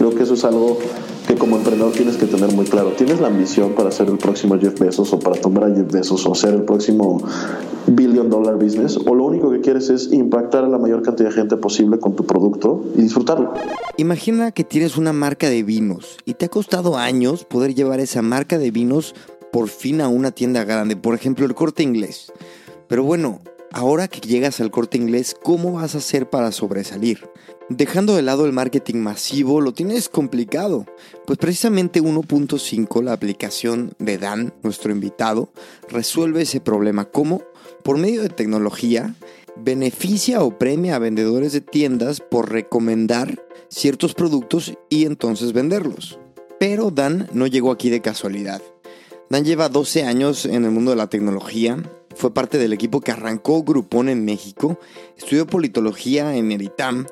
Creo que eso es algo que como emprendedor tienes que tener muy claro. ¿Tienes la ambición para ser el próximo Jeff Bezos o para tomar a Jeff Bezos o ser el próximo billion dollar business? ¿O lo único que quieres es impactar a la mayor cantidad de gente posible con tu producto y disfrutarlo? Imagina que tienes una marca de vinos y te ha costado años poder llevar esa marca de vinos por fin a una tienda grande, por ejemplo el corte inglés. Pero bueno, ahora que llegas al corte inglés, ¿cómo vas a hacer para sobresalir? Dejando de lado el marketing masivo, lo tienes complicado, pues precisamente 1.5, la aplicación de Dan, nuestro invitado, resuelve ese problema. ¿Cómo? Por medio de tecnología, beneficia o premia a vendedores de tiendas por recomendar ciertos productos y entonces venderlos. Pero Dan no llegó aquí de casualidad. Dan lleva 12 años en el mundo de la tecnología, fue parte del equipo que arrancó Groupon en México, estudió politología en Eritam,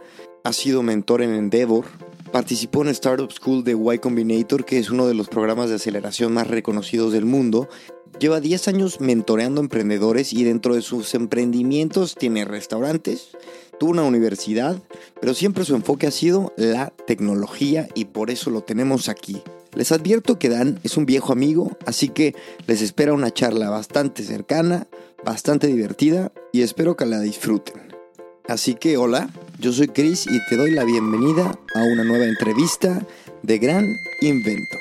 ha sido mentor en Endeavor, participó en Startup School de Y Combinator, que es uno de los programas de aceleración más reconocidos del mundo. Lleva 10 años mentoreando emprendedores y dentro de sus emprendimientos tiene restaurantes, tuvo una universidad, pero siempre su enfoque ha sido la tecnología y por eso lo tenemos aquí. Les advierto que Dan es un viejo amigo, así que les espera una charla bastante cercana, bastante divertida y espero que la disfruten. Así que hola, yo soy Chris y te doy la bienvenida a una nueva entrevista de Gran Invento.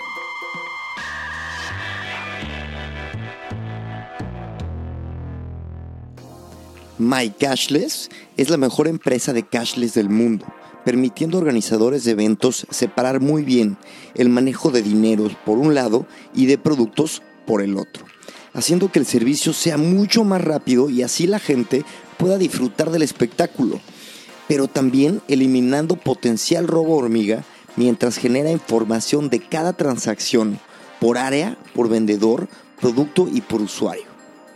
My Cashless es la mejor empresa de cashless del mundo, permitiendo a organizadores de eventos separar muy bien el manejo de dineros por un lado y de productos por el otro, haciendo que el servicio sea mucho más rápido y así la gente pueda disfrutar del espectáculo, pero también eliminando potencial robo hormiga mientras genera información de cada transacción por área, por vendedor, producto y por usuario.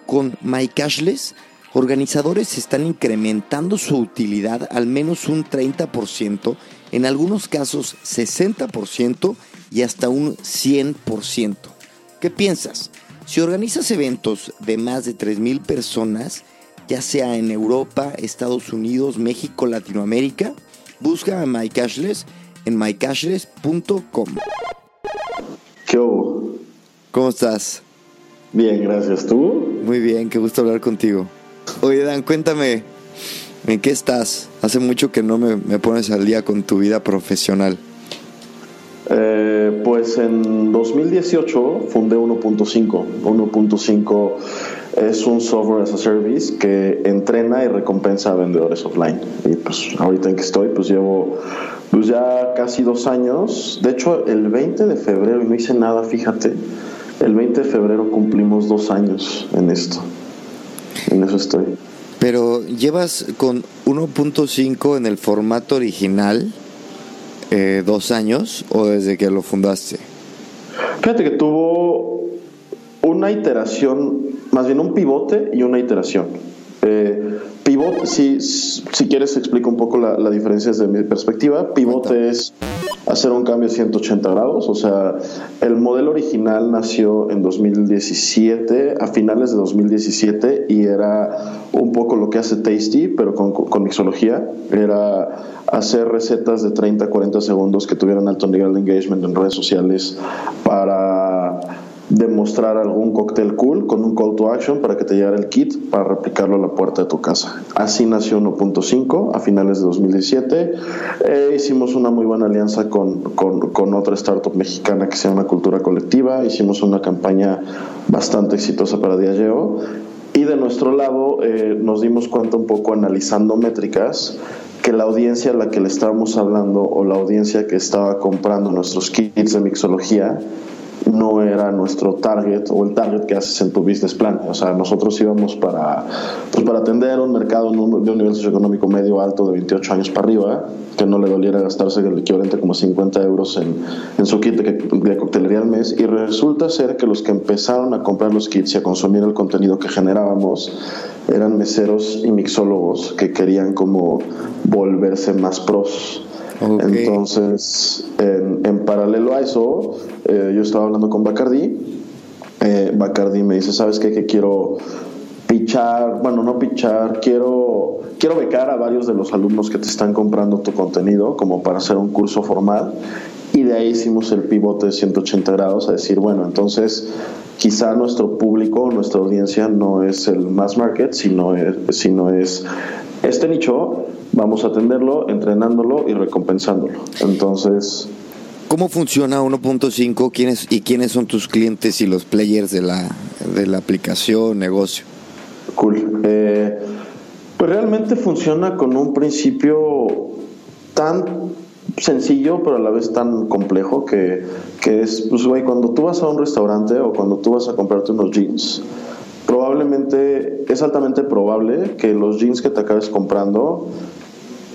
Con My Cashless organizadores están incrementando su utilidad al menos un 30%, en algunos casos 60% y hasta un 100%. ¿Qué piensas? Si organizas eventos de más de 3.000 personas, ya sea en Europa, Estados Unidos, México, Latinoamérica, busca a MyCashless en mycashless.com. ¿Qué hubo? ¿Cómo estás? Bien, gracias. ¿Tú? Muy bien, qué gusto hablar contigo. Oye, Dan, cuéntame, ¿en qué estás? Hace mucho que no me, me pones al día con tu vida profesional. Eh, pues en 2018 fundé 1.5. 1.5 es un software as a service que entrena y recompensa a vendedores offline. Y pues ahorita en que estoy, pues llevo pues ya casi dos años. De hecho, el 20 de febrero, y no hice nada, fíjate, el 20 de febrero cumplimos dos años en esto. En eso estoy. Pero llevas con 1.5 en el formato original eh, dos años o desde que lo fundaste? Fíjate que tuvo una iteración, más bien un pivote y una iteración. Eh, pivot, si, si quieres explico un poco la, la diferencia desde mi perspectiva. Pivote es hacer un cambio de 180 grados, o sea, el modelo original nació en 2017, a finales de 2017, y era un poco lo que hace Tasty, pero con, con mixología, era hacer recetas de 30, 40 segundos que tuvieran alto nivel de engagement en redes sociales para demostrar algún cóctel cool con un call to action para que te llegara el kit para replicarlo a la puerta de tu casa. Así nació 1.5 a finales de 2017. Eh, hicimos una muy buena alianza con, con, otra startup mexicana que se llama Cultura Colectiva. Hicimos una campaña bastante exitosa para Diageo. Y de nuestro lado eh, nos dimos cuenta un poco analizando métricas que la audiencia a la que le estábamos hablando o la audiencia que estaba comprando nuestros kits de mixología no era nuestro target o el target que haces en tu business plan. O sea, nosotros íbamos para, pues para atender un mercado de un nivel socioeconómico medio alto de 28 años para arriba, que no le doliera gastarse el equivalente como 50 euros en, en su kit de, de, coctelería al mes. Y resulta ser que los que empezaron a comprar los kits y a consumir el contenido que generábamos eran meseros y mixólogos que querían como volverse más pros. Entonces, en, en, paralelo a eso, eh, yo estaba hablando con Bacardi. Eh, Bacardi me dice, ¿sabes qué? Que quiero pichar, bueno, no pichar, quiero, quiero becar a varios de los alumnos que te están comprando tu contenido como para hacer un curso formal. Y de ahí hicimos el pivote de 180 grados a decir, bueno, entonces quizá nuestro público, nuestra audiencia no es el mass market, sino es, sino es este nicho, vamos a atenderlo, entrenándolo y recompensándolo. Entonces... ¿Cómo funciona 1.5 ¿Quiénes, y quiénes son tus clientes y los players de la, de la aplicación, negocio? Cool. Eh, pues realmente funciona con un principio tan sencillo, pero a la vez tan complejo que, que es, pues, güey, cuando tú vas a un restaurante o cuando tú vas a comprarte unos jeans, probablemente, es altamente probable que los jeans que te acabes comprando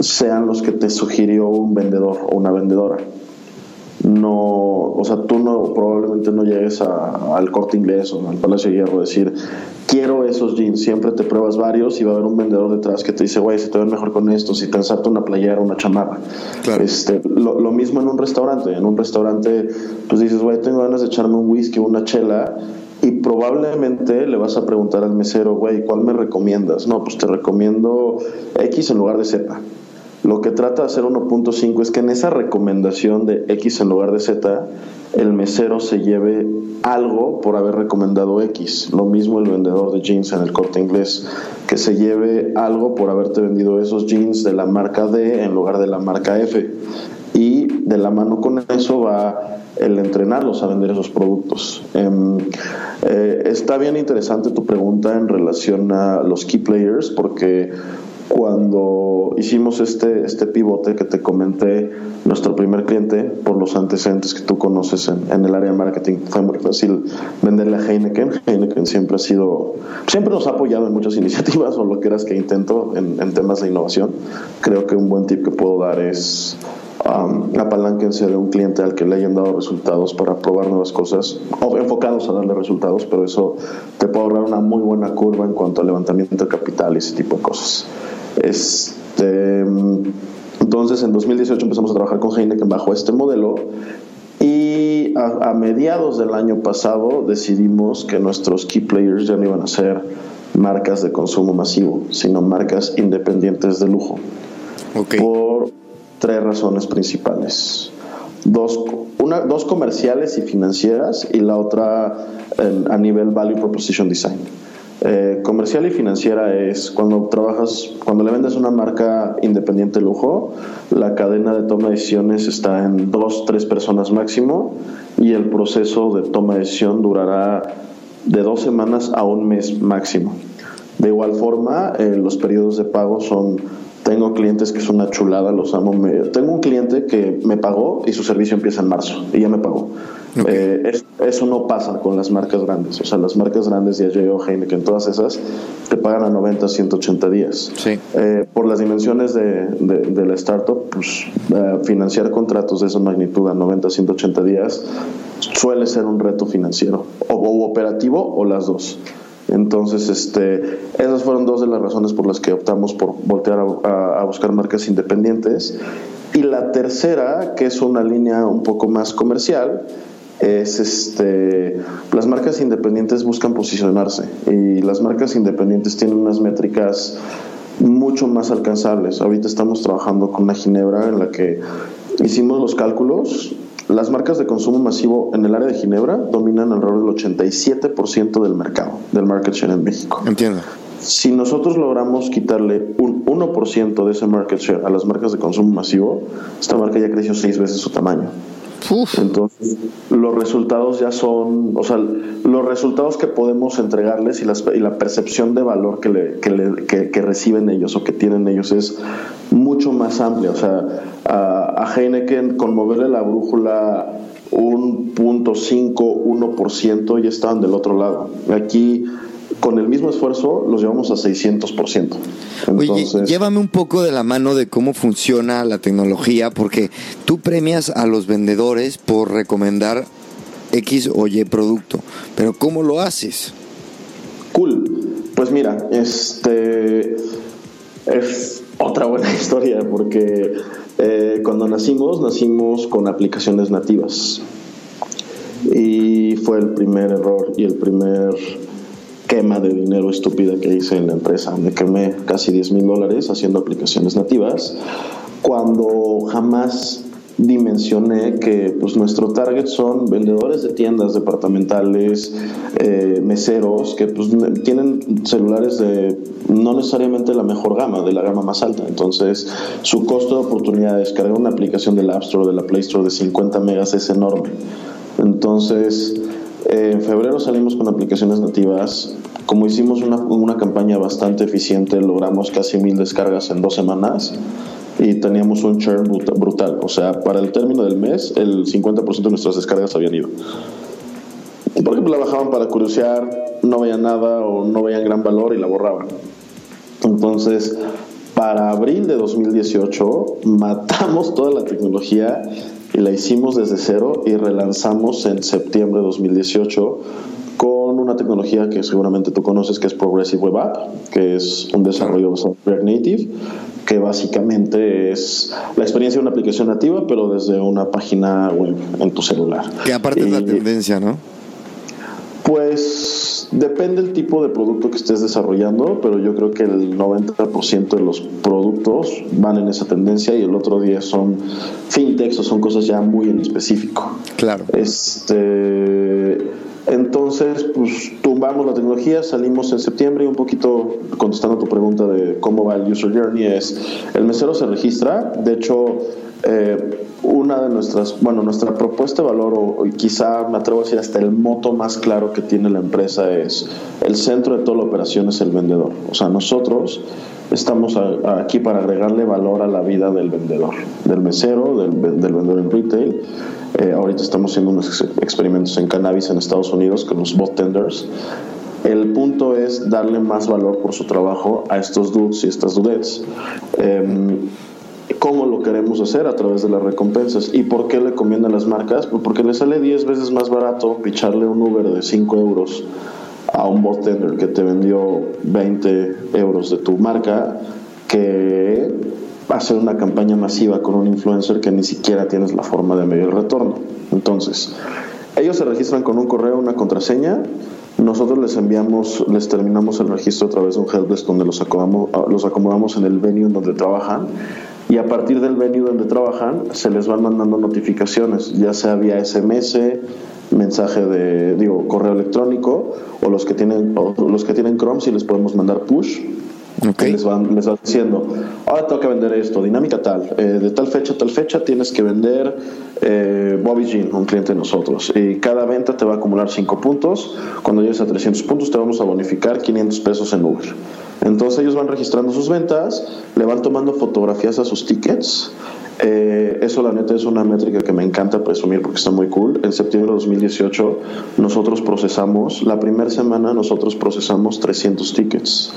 sean los que te sugirió un vendedor o una vendedora. No, o sea, tú no, probablemente no llegues al corte inglés o al Palacio de Hierro a decir, quiero esos jeans. Siempre te pruebas varios y va a haber un vendedor detrás que te dice, güey, si te ven mejor con esto, si te ensarta una playera, una chamarra. Este, lo, lo, mismo en un restaurante. En un restaurante, pues dices, güey, tengo ganas de echarme un whisky o una chela y probablemente le vas a preguntar al mesero, güey, ¿cuál me recomiendas? No, pues te recomiendo X en lugar de Z. Lo que trata de hacer 1.5 es que en esa recomendación de X en lugar de Z, el mesero se lleve algo por haber recomendado X. Lo mismo el vendedor de jeans en el corte inglés, que se lleve algo por haberte vendido esos jeans de la marca D en lugar de la marca F. Y de la mano con eso va el entrenarlos a vender esos productos. Em, eh, está bien interesante tu pregunta en relación a los key players porque cuando hicimos este, este pivote que te comenté, nuestro primer cliente, por los antecedentes que tú conoces en, el área de marketing, fue muy fácil venderle a Heineken. Heineken siempre ha sido, siempre nos ha apoyado en muchas iniciativas o lo que eras que intento en, en temas de innovación. Creo que un buen tip que puedo dar es um, apalánquense de un cliente al que le hayan dado resultados para probar nuevas cosas, o enfocados a darle resultados, pero eso te puede ahorrar una muy buena curva en cuanto al levantamiento de capital y ese tipo de cosas. Este, entonces, en 2018 empezamos a trabajar con Heineken bajo este modelo y a, a, mediados del año pasado decidimos que nuestros key players ya no iban a ser marcas de consumo masivo, sino marcas independientes de lujo. Okay. Por tres razones principales. Dos, una, dos comerciales y financieras y la otra en, a nivel Value Proposition Design. Eh, comercial y financiera es cuando trabajas, cuando le vendes una marca independiente lujo, la cadena de toma de decisiones está en dos, tres personas máximo y el proceso de toma de decisión durará de dos semanas a un mes máximo. De igual forma, eh, los periodos de pago son tengo clientes que son una chulada, los amo. Tengo un cliente que me pagó y su servicio empieza en marzo y ya me pagó. Okay. Eh, es, eso no pasa con las marcas grandes. O sea, las marcas grandes, Diageo, Heineken, todas esas, te pagan a 90, 180 días. Sí. Eh, por las dimensiones de, de, de la startup, pues eh, financiar contratos de esa magnitud a 90, 180 días suele ser un reto financiero, o, o operativo, o las dos. Entonces, este, esas fueron dos de las razones por las que optamos por voltear a, a, a, buscar marcas independientes. Y la tercera, que es una línea un poco más comercial, es este, las marcas independientes buscan posicionarse y las marcas independientes tienen unas métricas mucho más alcanzables. Ahorita estamos trabajando con una Ginebra en la que hicimos los cálculos las marcas de consumo masivo en el área de Ginebra dominan alrededor del 87% del mercado, del market share en México. Entiendo. Si nosotros logramos quitarle un 1% de ese market share a las marcas de consumo masivo, esta marca ya creció seis veces su tamaño. Entonces, los resultados ya son, o sea, los resultados que podemos entregarles y, las, y la percepción de valor que, le, que, le, reciben ellos o que tienen ellos es mucho más amplia. O sea, a, a Heineken con moverle la brújula un punto 5, 1% ya estaban del otro lado. Aquí con el mismo esfuerzo los llevamos a 600%. Entonces, Oye, llévame un poco de la mano de cómo funciona la tecnología, porque tú premias a los vendedores por recomendar X o Y producto, pero ¿cómo lo haces? Cool. Pues mira, este es otra buena historia, porque eh, cuando nacimos, nacimos con aplicaciones nativas. Y fue el primer error y el primer quema de dinero estúpida que hice en la empresa. Me quemé casi 10 mil dólares haciendo aplicaciones nativas cuando jamás dimensioné que pues nuestro target son vendedores de tiendas departamentales, eh, meseros que pues tienen celulares de no necesariamente la mejor gama, de la gama más alta. Entonces su costo de oportunidad de descargar una aplicación del App Store de la Play Store de 50 megas es enorme. Entonces en febrero salimos con aplicaciones nativas. Como hicimos una, una campaña bastante eficiente, logramos casi mil descargas en dos semanas y teníamos un churn brutal. O sea, para el término del mes, el 50% de nuestras descargas habían ido. Por ejemplo, la bajaban para curiosear, no veían nada o no veían gran valor y la borraban. Entonces, para abril de 2018, matamos toda la tecnología y la hicimos desde cero y relanzamos en septiembre de 2018 con una tecnología que seguramente tú conoces que es Progressive Web App, que es un desarrollo basado en React Native, que básicamente es la experiencia de una aplicación nativa, pero desde una página web en tu celular. Que aparte es la tendencia, ¿no? Pues depende del tipo de producto que estés desarrollando, pero yo creo que el 90% de los productos van en esa tendencia y el otro día son fintechs o son cosas ya muy en específico. Claro. Este, entonces, pues tumbamos la tecnología, salimos en septiembre y un poquito contestando a tu pregunta de cómo va el user journey es, el mesero se registra, de hecho, eh, una de nuestras, bueno, nuestra propuesta de valor, o, quizá me atrevo a decir hasta el moto más claro que tiene la empresa es, el centro de toda la operación es el vendedor. O sea, nosotros estamos aquí para agregarle valor a la vida del vendedor, del mesero, del, vendedor en retail. Eh, ahorita estamos haciendo unos experimentos en cannabis en Estados Unidos con los bot tenders. El punto es darle más valor por su trabajo a estos dudes y estas dudettes. Em, ¿Cómo lo queremos hacer? A través de las recompensas. ¿Y por qué le conviene a las marcas? Pues porque le sale 10 veces más barato picharle un Uber de 5 euros a un bot tender que te vendió 20 euros de tu marca que hacer una campaña masiva con un influencer que ni siquiera tienes la forma de medir el retorno. Entonces, ellos se registran con un correo, una contraseña, nosotros les enviamos, les terminamos el registro a través de un helpdesk donde los acomodamos, los acomodamos en el venue en donde trabajan y a partir del venue donde trabajan se les van mandando notificaciones, ya sea vía SMS, mensaje de digo correo electrónico o los que tienen los que tienen Chrome si les podemos mandar push Okay. Les, van, les van diciendo, ahora tengo que vender esto, dinámica tal, eh, de tal fecha a tal fecha tienes que vender eh, Bobby Jean, un cliente de nosotros, y cada venta te va a acumular 5 puntos, cuando llegues a 300 puntos te vamos a bonificar 500 pesos en Uber. Entonces ellos van registrando sus ventas, le van tomando fotografías a sus tickets, eh, eso la neta es una métrica que me encanta presumir porque está muy cool. En septiembre de 2018 nosotros procesamos, la primera semana nosotros procesamos 300 tickets.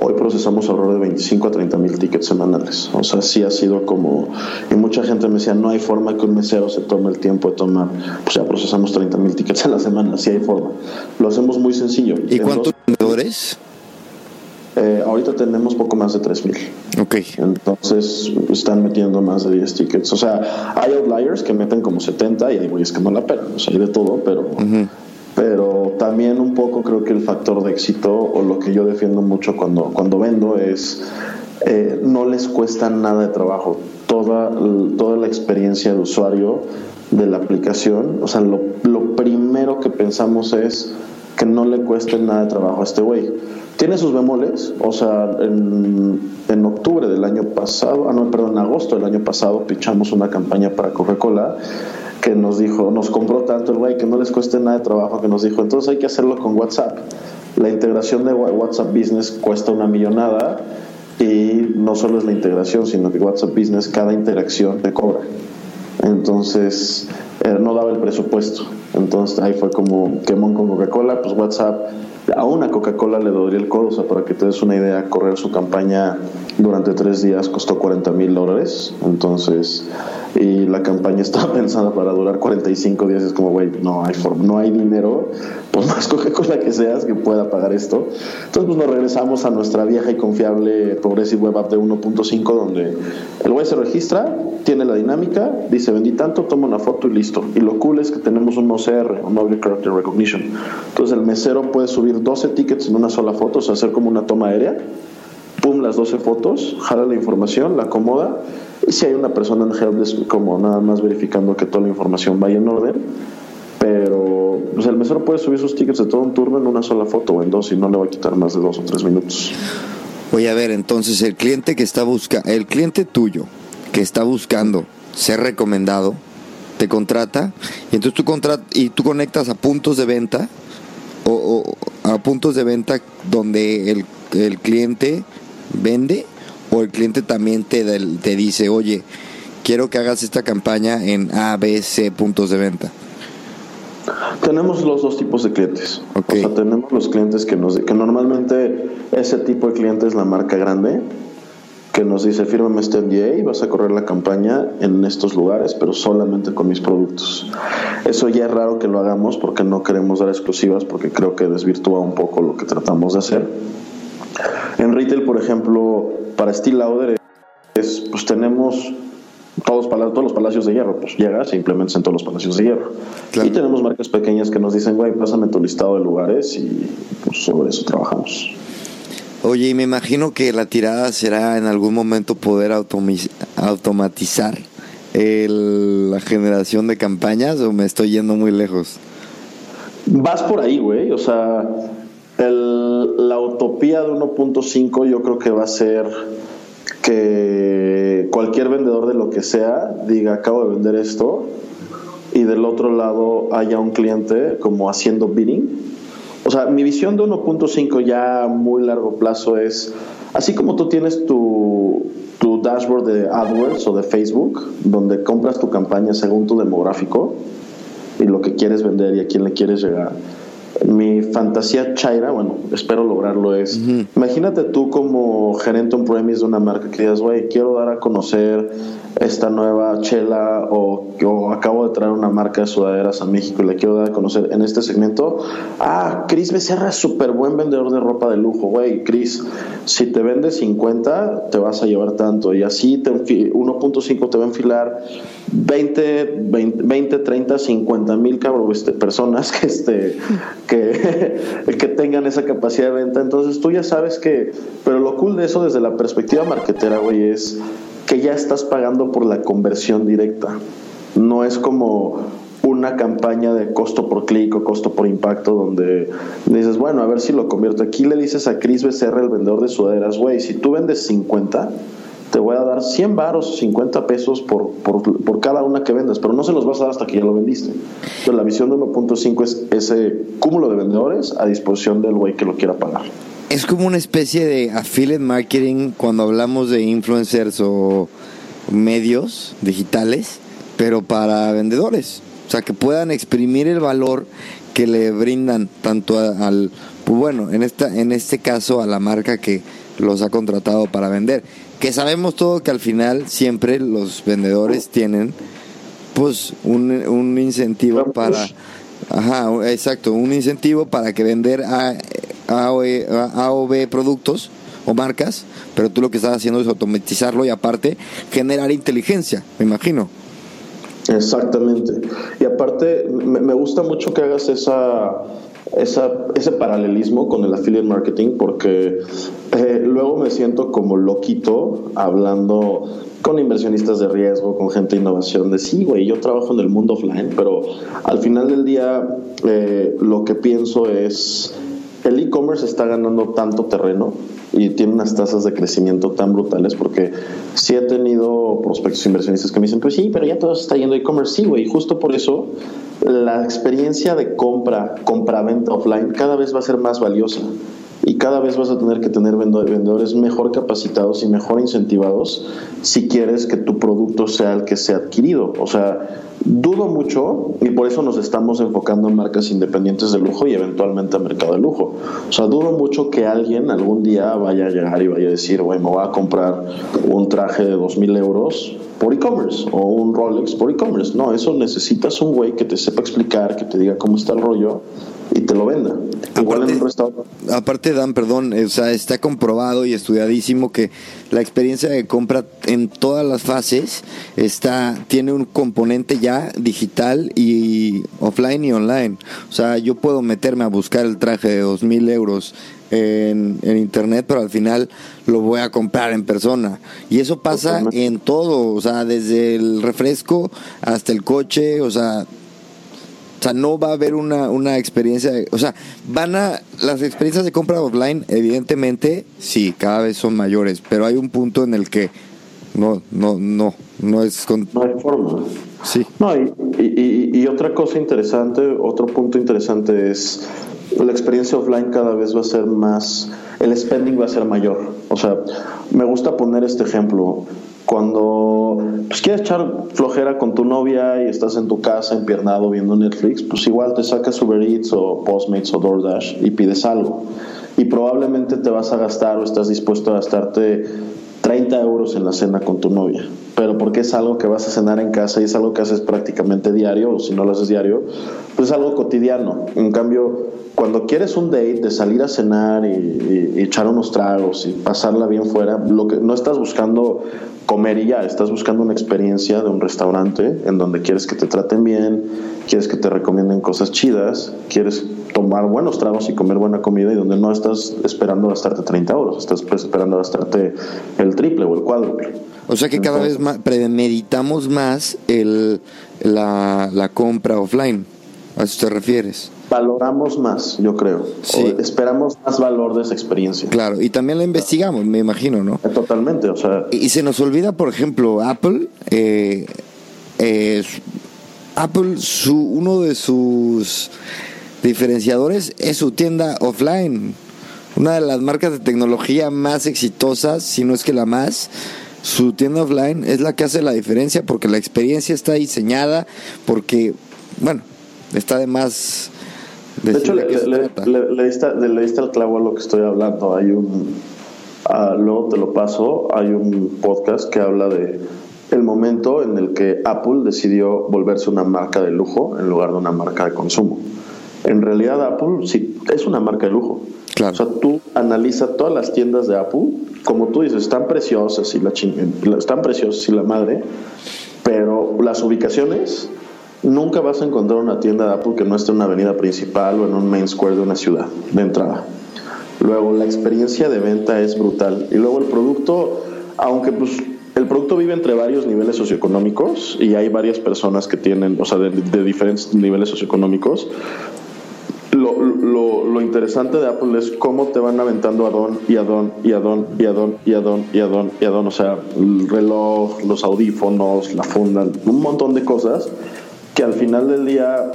Hoy procesamos alrededor de 25 a 30 mil tickets semanales. O sea, sí ha sido como... Y mucha gente me decía, no hay forma que un mesero se tome el tiempo de tomar. Pues ya procesamos 30 mil tickets a la semana, sí hay forma. Lo hacemos muy sencillo. ¿Y cuántos vendedores? Eh, ahorita tenemos poco más de 3000. Ok. Entonces están metiendo más de 10 tickets. O sea, hay outliers que meten como 70 y hay güeyes que no la pegan. O sea, hay de todo, pero. Pero también un poco creo que el factor de éxito, o lo que yo defiendo mucho cuando, cuando vendo, es eh, no les cuesta nada de trabajo. Toda, toda la experiencia de usuario de la aplicación, o sea, lo, lo primero que pensamos es que no le cueste nada de trabajo a este güey tiene sus bemoles, o sea, en, en, octubre del año pasado, ah, no, perdón, en agosto del año pasado pichamos una campaña para Coca-Cola que nos dijo, nos compró tanto el güey que no les cueste nada de trabajo, que nos dijo, entonces hay que hacerlo con WhatsApp. La integración de WhatsApp Business cuesta una millonada y no solo es la integración, sino que WhatsApp Business cada interacción te cobra. Entonces, eh, no daba el presupuesto. Entonces ahí fue como quemón con Coca-Cola, pues WhatsApp a una Coca-Cola le doy el codo, o sea, para que te des una idea, correr su campaña durante tres días costó 40 mil dólares, entonces, y la campaña estaba pensada para durar 45 días, es como, güey, no hay no hay dinero, pues más Coca-Cola que seas que pueda pagar esto. Entonces, pues nos regresamos a nuestra vieja y confiable Progressive Web App de 1.5, donde el güey se registra, tiene la dinámica, dice vendí tanto, toma una foto y listo. Y lo cool es que tenemos un OCR, un Mobile Character Recognition. Entonces el mesero puede subir 12 tickets en una sola foto, o sea, hacer como una toma aérea, pum, las 12 fotos, jala la información, la acomoda, si hay una persona en helpdesk como nada más verificando que toda la información vaya en orden, pero pues el mesero puede subir sus tickets de todo un turno en una sola foto o en dos y no le va a quitar más de dos o tres minutos. Voy a ver, entonces el cliente que está buscando, el cliente tuyo que está buscando ser recomendado, te contrata y entonces tú, contrat y tú conectas a puntos de venta o, a puntos de venta donde el, el, cliente vende o el cliente también te, te dice, oye, quiero que hagas esta campaña en A, B, C puntos de venta. Tenemos los dos tipos de clientes. O sea, tenemos los clientes que nos que normalmente ese tipo de cliente es la marca grande que nos dice, fírmame este NDA y vas a correr la campaña en estos lugares, pero solamente con mis productos. Eso ya es raro que lo hagamos porque no queremos dar exclusivas, porque creo que desvirtúa un poco lo que tratamos de hacer. En retail, por ejemplo, para Steel Lauder, es, pues tenemos todos, todos los palacios de hierro, pues llegas e implementas en todos los palacios de hierro. Y tenemos marcas pequeñas que nos dicen, güey, pásame tu listado de lugares y pues sobre eso trabajamos. Oye, y me imagino que la tirada será en algún momento poder automatizar la generación de campañas o me estoy yendo muy lejos. Vas por ahí, güey. O sea, la utopía de 1.5 yo creo que va a ser que cualquier vendedor de lo que sea diga, acabo de vender esto, y del otro lado haya un cliente como haciendo bidding o sea, mi visión de 1.5 ya a muy largo plazo es, así como tú tienes tu, tu dashboard de AdWords o de Facebook, donde compras tu campaña según tu demográfico y lo que quieres vender y a quién le quieres llegar. Mi fantasía chaira, bueno, espero lograrlo, es, imagínate tú como gerente on-premise de una marca que digas, güey, quiero dar a conocer esta nueva chela o, acabo de traer una marca de sudaderas a México y le quiero dar a conocer en este segmento. Ah, Chris Becerra es súper buen vendedor de ropa de lujo, güey. Chris, si te vende 50, te vas a llevar tanto. Y así 1.5 te va a enfilar 20, 20, 30, 50 mil este, personas que, este, que, tengan esa capacidad de venta. Entonces tú ya sabes que, pero lo cool de eso desde la perspectiva marketera, güey, es que ya estás pagando por la conversión directa. No es como una campaña de costo por clic o costo por impacto donde dices, bueno, a ver si lo convierto. Aquí le dices a Chris Becerra, el vendedor de sudaderas, güey, si tú vendes 50, te voy a dar 100 baros, 50 pesos por, por, cada una que vendas, pero no se los vas a dar hasta que ya lo vendiste. Entonces, la visión de 1.5 es ese cúmulo de vendedores a disposición del güey que lo quiera pagar es como una especie de affiliate marketing cuando hablamos de influencers o medios digitales, pero para vendedores. O sea, que puedan exprimir el valor que le brindan tanto al, pues bueno, en, esta, en este caso a la marca que los ha contratado para vender. Que sabemos todo que al final siempre los vendedores tienen pues un, un incentivo para... Ajá, exacto, un incentivo para que vender a a o, B productos o marcas, pero tú lo que estás haciendo es automatizarlo y aparte generar inteligencia, me imagino. Exactamente. Y aparte, me, gusta mucho que hagas esa, esa, ese paralelismo con el affiliate marketing porque eh, luego me siento como loquito hablando con inversionistas de riesgo, con gente de innovación, de sí, güey, yo trabajo en el mundo offline, pero al final del día eh, lo que pienso es el e-commerce está ganando tanto terreno y tiene unas tasas de crecimiento tan brutales porque sí he tenido prospectos inversionistas que me dicen, pues sí, pero ya todo está yendo e-commerce. Sí, güey, justo por eso la experiencia de compra, compra-venta offline cada vez va a ser más valiosa y cada vez vas a tener que tener vendedores mejor capacitados y mejor incentivados si quieres que tu producto sea el que sea adquirido. O sea, Dudo mucho y por eso nos estamos enfocando en marcas independientes de lujo y eventualmente al mercado de lujo. O sea, dudo mucho que alguien algún día vaya a llegar y vaya a decir, güey, me voy a comprar un traje de 2.000 euros por e-commerce o un Rolex por e-commerce. No, eso necesitas un güey que te sepa explicar, que te diga cómo está el rollo y te lo venda. Igual en un restaurante. Aparte, Dan, perdón, o sea, está comprobado y estudiadísimo que la experiencia de compra en todas las fases está tiene un componente ya digital y offline y online. O sea, yo puedo meterme a buscar el traje de dos mil euros en, en, internet, pero al final lo voy a comprar en persona. Y eso pasa en todo, o sea, desde el refresco hasta el coche, o sea, o sea, no va a haber una, una experiencia, o sea, van a, las experiencias de compra offline, evidentemente, sí, cada vez son mayores, pero hay un punto en el que no, no, no, no es con... No hay forma. Sí. No, y, y, y, otra cosa interesante, otro punto interesante es la experiencia offline cada vez va a ser más, el spending va a ser mayor. O sea, me gusta poner este ejemplo. Cuando pues, quieres echar flojera con tu novia y estás en tu casa empiernado viendo Netflix, pues igual te sacas Uber Eats o Postmates o DoorDash y pides algo. Y probablemente te vas a gastar o estás dispuesto a gastarte 30 euros en la cena con tu novia. Pero porque es algo que vas a cenar en casa y es algo que haces prácticamente diario, o si no lo haces diario, pues es algo cotidiano. En cambio, cuando quieres un date de salir a cenar y, y, echar unos tragos y pasarla bien fuera, lo que no estás buscando comer y ya, estás buscando una experiencia de un restaurante en donde quieres que te traten bien, quieres que te recomienden cosas chidas, quieres tomar buenos tragos y comer buena comida y donde no estás esperando gastarte 30 euros, estás esperando gastarte el triple o el cuádruple. O sea que cada vez más premeditamos más el, la, la compra offline. ¿A eso te refieres? valoramos más, yo creo. Sí. O esperamos más valor de esa experiencia. Claro, y también la investigamos, me imagino, ¿no? Totalmente, o sea. Y, y se nos olvida, por ejemplo, Apple. Eh, eh, Apple, su, uno de sus diferenciadores es su tienda offline. Una de las marcas de tecnología más exitosas, si no es que la más, su tienda offline es la que hace la diferencia porque la experiencia está diseñada, porque, bueno, está de más de hecho, le, le, le, le, diste, le diste el clavo a lo que estoy hablando. Hay un, uh, luego te lo paso, hay un podcast que habla de el momento en el que Apple decidió volverse una marca de lujo en lugar de una marca de consumo. En realidad Apple sí es una marca de lujo. Claro. O sea, tú analiza todas las tiendas de Apple, como tú dices, están preciosas y la ching están preciosas y la madre, pero las ubicaciones nunca vas a encontrar una tienda de Apple que no esté en una avenida principal o en un main square de una ciudad de entrada. Luego la experiencia de venta es brutal y luego el producto, aunque pues el producto vive entre varios niveles socioeconómicos y hay varias personas que tienen, o sea, de, de diferentes niveles socioeconómicos. Lo, lo, interesante de Apple es cómo te van aventando adón y adón y adón y adón y adón y adón y adón, o sea, el reloj, los audífonos, la funda, un montón de cosas que al final del día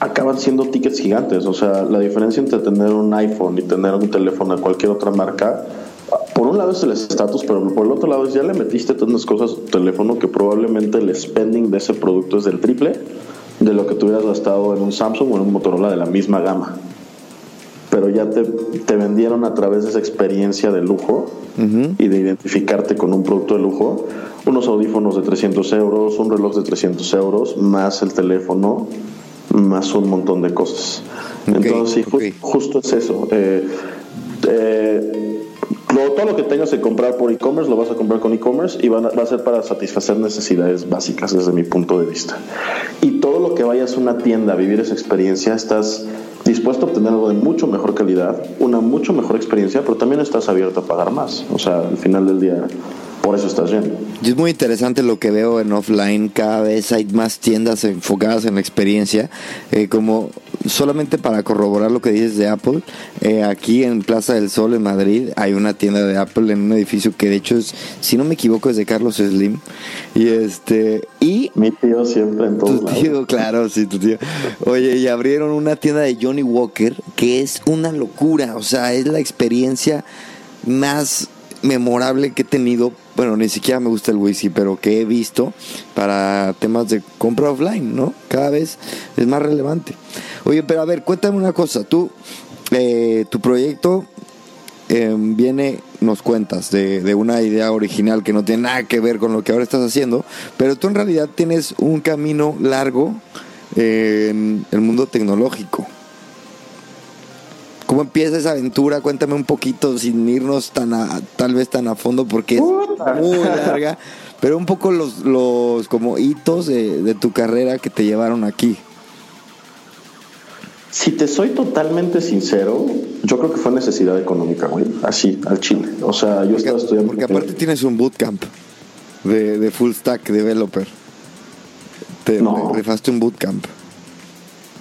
acaban siendo tickets gigantes. O sea, la diferencia entre tener un iPhone y tener un teléfono de cualquier otra marca, por un lado es el estatus, pero por el otro lado es ya le metiste tantas cosas a tu teléfono que probablemente el spending de ese producto es del triple de lo que tú hubieras gastado en un Samsung o en un Motorola de la misma gama. Pero ya te, te vendieron a través de esa experiencia de lujo uh -huh. y de identificarte con un producto de lujo unos audífonos de 300 euros, un reloj de 300 euros, más el teléfono, más un montón de cosas. Okay, Entonces, sí, okay. ju justo es eso. Eh, eh, lo, todo lo que tengas que comprar por e-commerce lo vas a comprar con e-commerce y va a ser para satisfacer necesidades básicas desde mi punto de vista. Y todo lo que vayas a una tienda a vivir esa experiencia, estás dispuesto a obtener algo de mucho mejor calidad, una mucho mejor experiencia, pero también estás abierto a pagar más. O sea, al final del día por eso estás yendo. Y es muy interesante lo que veo en offline, cada vez hay más tiendas enfocadas en la experiencia, eh, como solamente para corroborar lo que dices de Apple, eh, aquí en Plaza del Sol en Madrid hay una tienda de Apple en un edificio que de hecho es, si no me equivoco, es de Carlos Slim. Y este, y... Mi tío siempre en todos Tu tío, claro, sí, tu tío. Oye, y abrieron una tienda de Johnny Walker que es una locura, o sea, es la experiencia más memorable que he tenido, bueno, ni siquiera me gusta el whisky, pero que he visto para temas de compra offline, ¿no? Cada vez es más relevante. Oye, pero a ver, cuéntame una cosa, tú, eh, tu proyecto eh, viene, nos cuentas, de, de una idea original que no tiene nada que ver con lo que ahora estás haciendo, pero tú en realidad tienes un camino largo en el mundo tecnológico. ¿Cómo empieza esa aventura? Cuéntame un poquito sin irnos tan a, tal vez tan a fondo porque es muy larga, pero un poco los, los como hitos de, de tu carrera que te llevaron aquí. Si te soy totalmente sincero, yo creo que fue necesidad económica, güey. Así, al chile. O sea, yo Porque, estaba estudiando. porque aparte tienes un bootcamp de, de full stack developer. Te, No. te rifaste un bootcamp.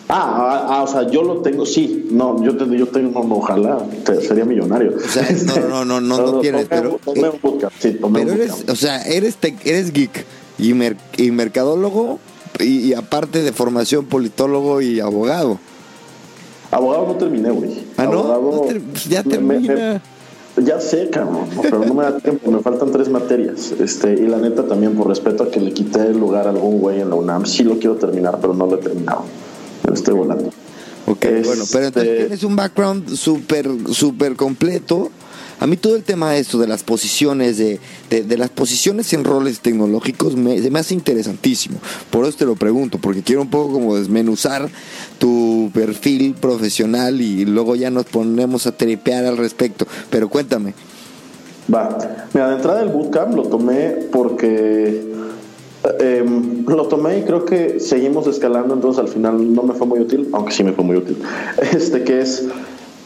Ah, ah, ah, o sea, yo lo tengo, sí. No, yo, te, yo tengo, ojalá, te- sería millonario. O sea, no, no, no, no, no tienes, tomé- pero- Tomé un bootcamp, sí, tomé Pero un eres, o sea, eres, tec- eres geek y, mer- y mercadólogo y, y aparte de formación politólogo y abogado. Abogado no terminé, güey. Ah, ¿no? Abogado, No ter- pues ya me- me- termina. ya sé, cabrón, pero no me da tiempo, me faltan tres materias. Este, y la neta también, por respeto a que le quité el lugar a algún güey en la UNAM, sí lo quiero terminar, pero no lo he terminado. Me estoy volando. Ok, Este- bueno, pero entonces tienes un background súper, súper completo. A mí todo el tema de esto, de las posiciones, de, de, de las posiciones en roles tecnológicos, me, me hace interesantísimo. Por eso te lo pregunto, porque quiero un poco como desmenuzar tu perfil profesional y luego ya nos ponemos a tripear al respecto. Pero cuéntame. Va. Mira, de entrada el bootcamp lo tomé porque eh, em, lo tomé y creo que seguimos escalando, entonces al final no me fue muy útil, aunque sí me fue muy útil. Este que es,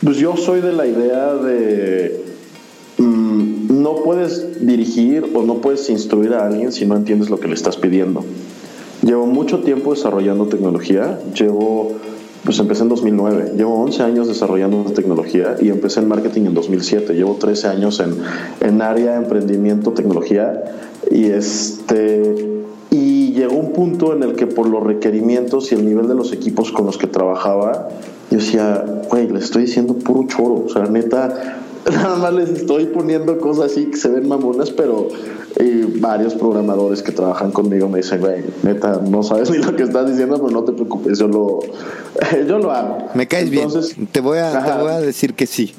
pues yo soy de la idea de mm, no puedes dirigir o no puedes instruir a alguien si no entiendes lo que le estás pidiendo. Llevo mucho tiempo desarrollando tecnología, llevo, pues empecé en 2009, llevo 11 años desarrollando tecnología y empecé en marketing en 2007, llevo 13 años en, en área de emprendimiento, tecnología y este... Y llegó un punto en el que por los requerimientos y el nivel de los equipos con los que trabajaba, yo decía, güey, le estoy diciendo puro choro, o sea, neta, nada más les estoy poniendo cosas así que se ven mamonas, pero eh, varios programadores que trabajan conmigo me dicen, güey, neta, no sabes ni lo que estás diciendo, pero no te preocupes, yo lo, yo lo hago. Me caes Entonces, bien. Te voy, a, te voy a decir que sí.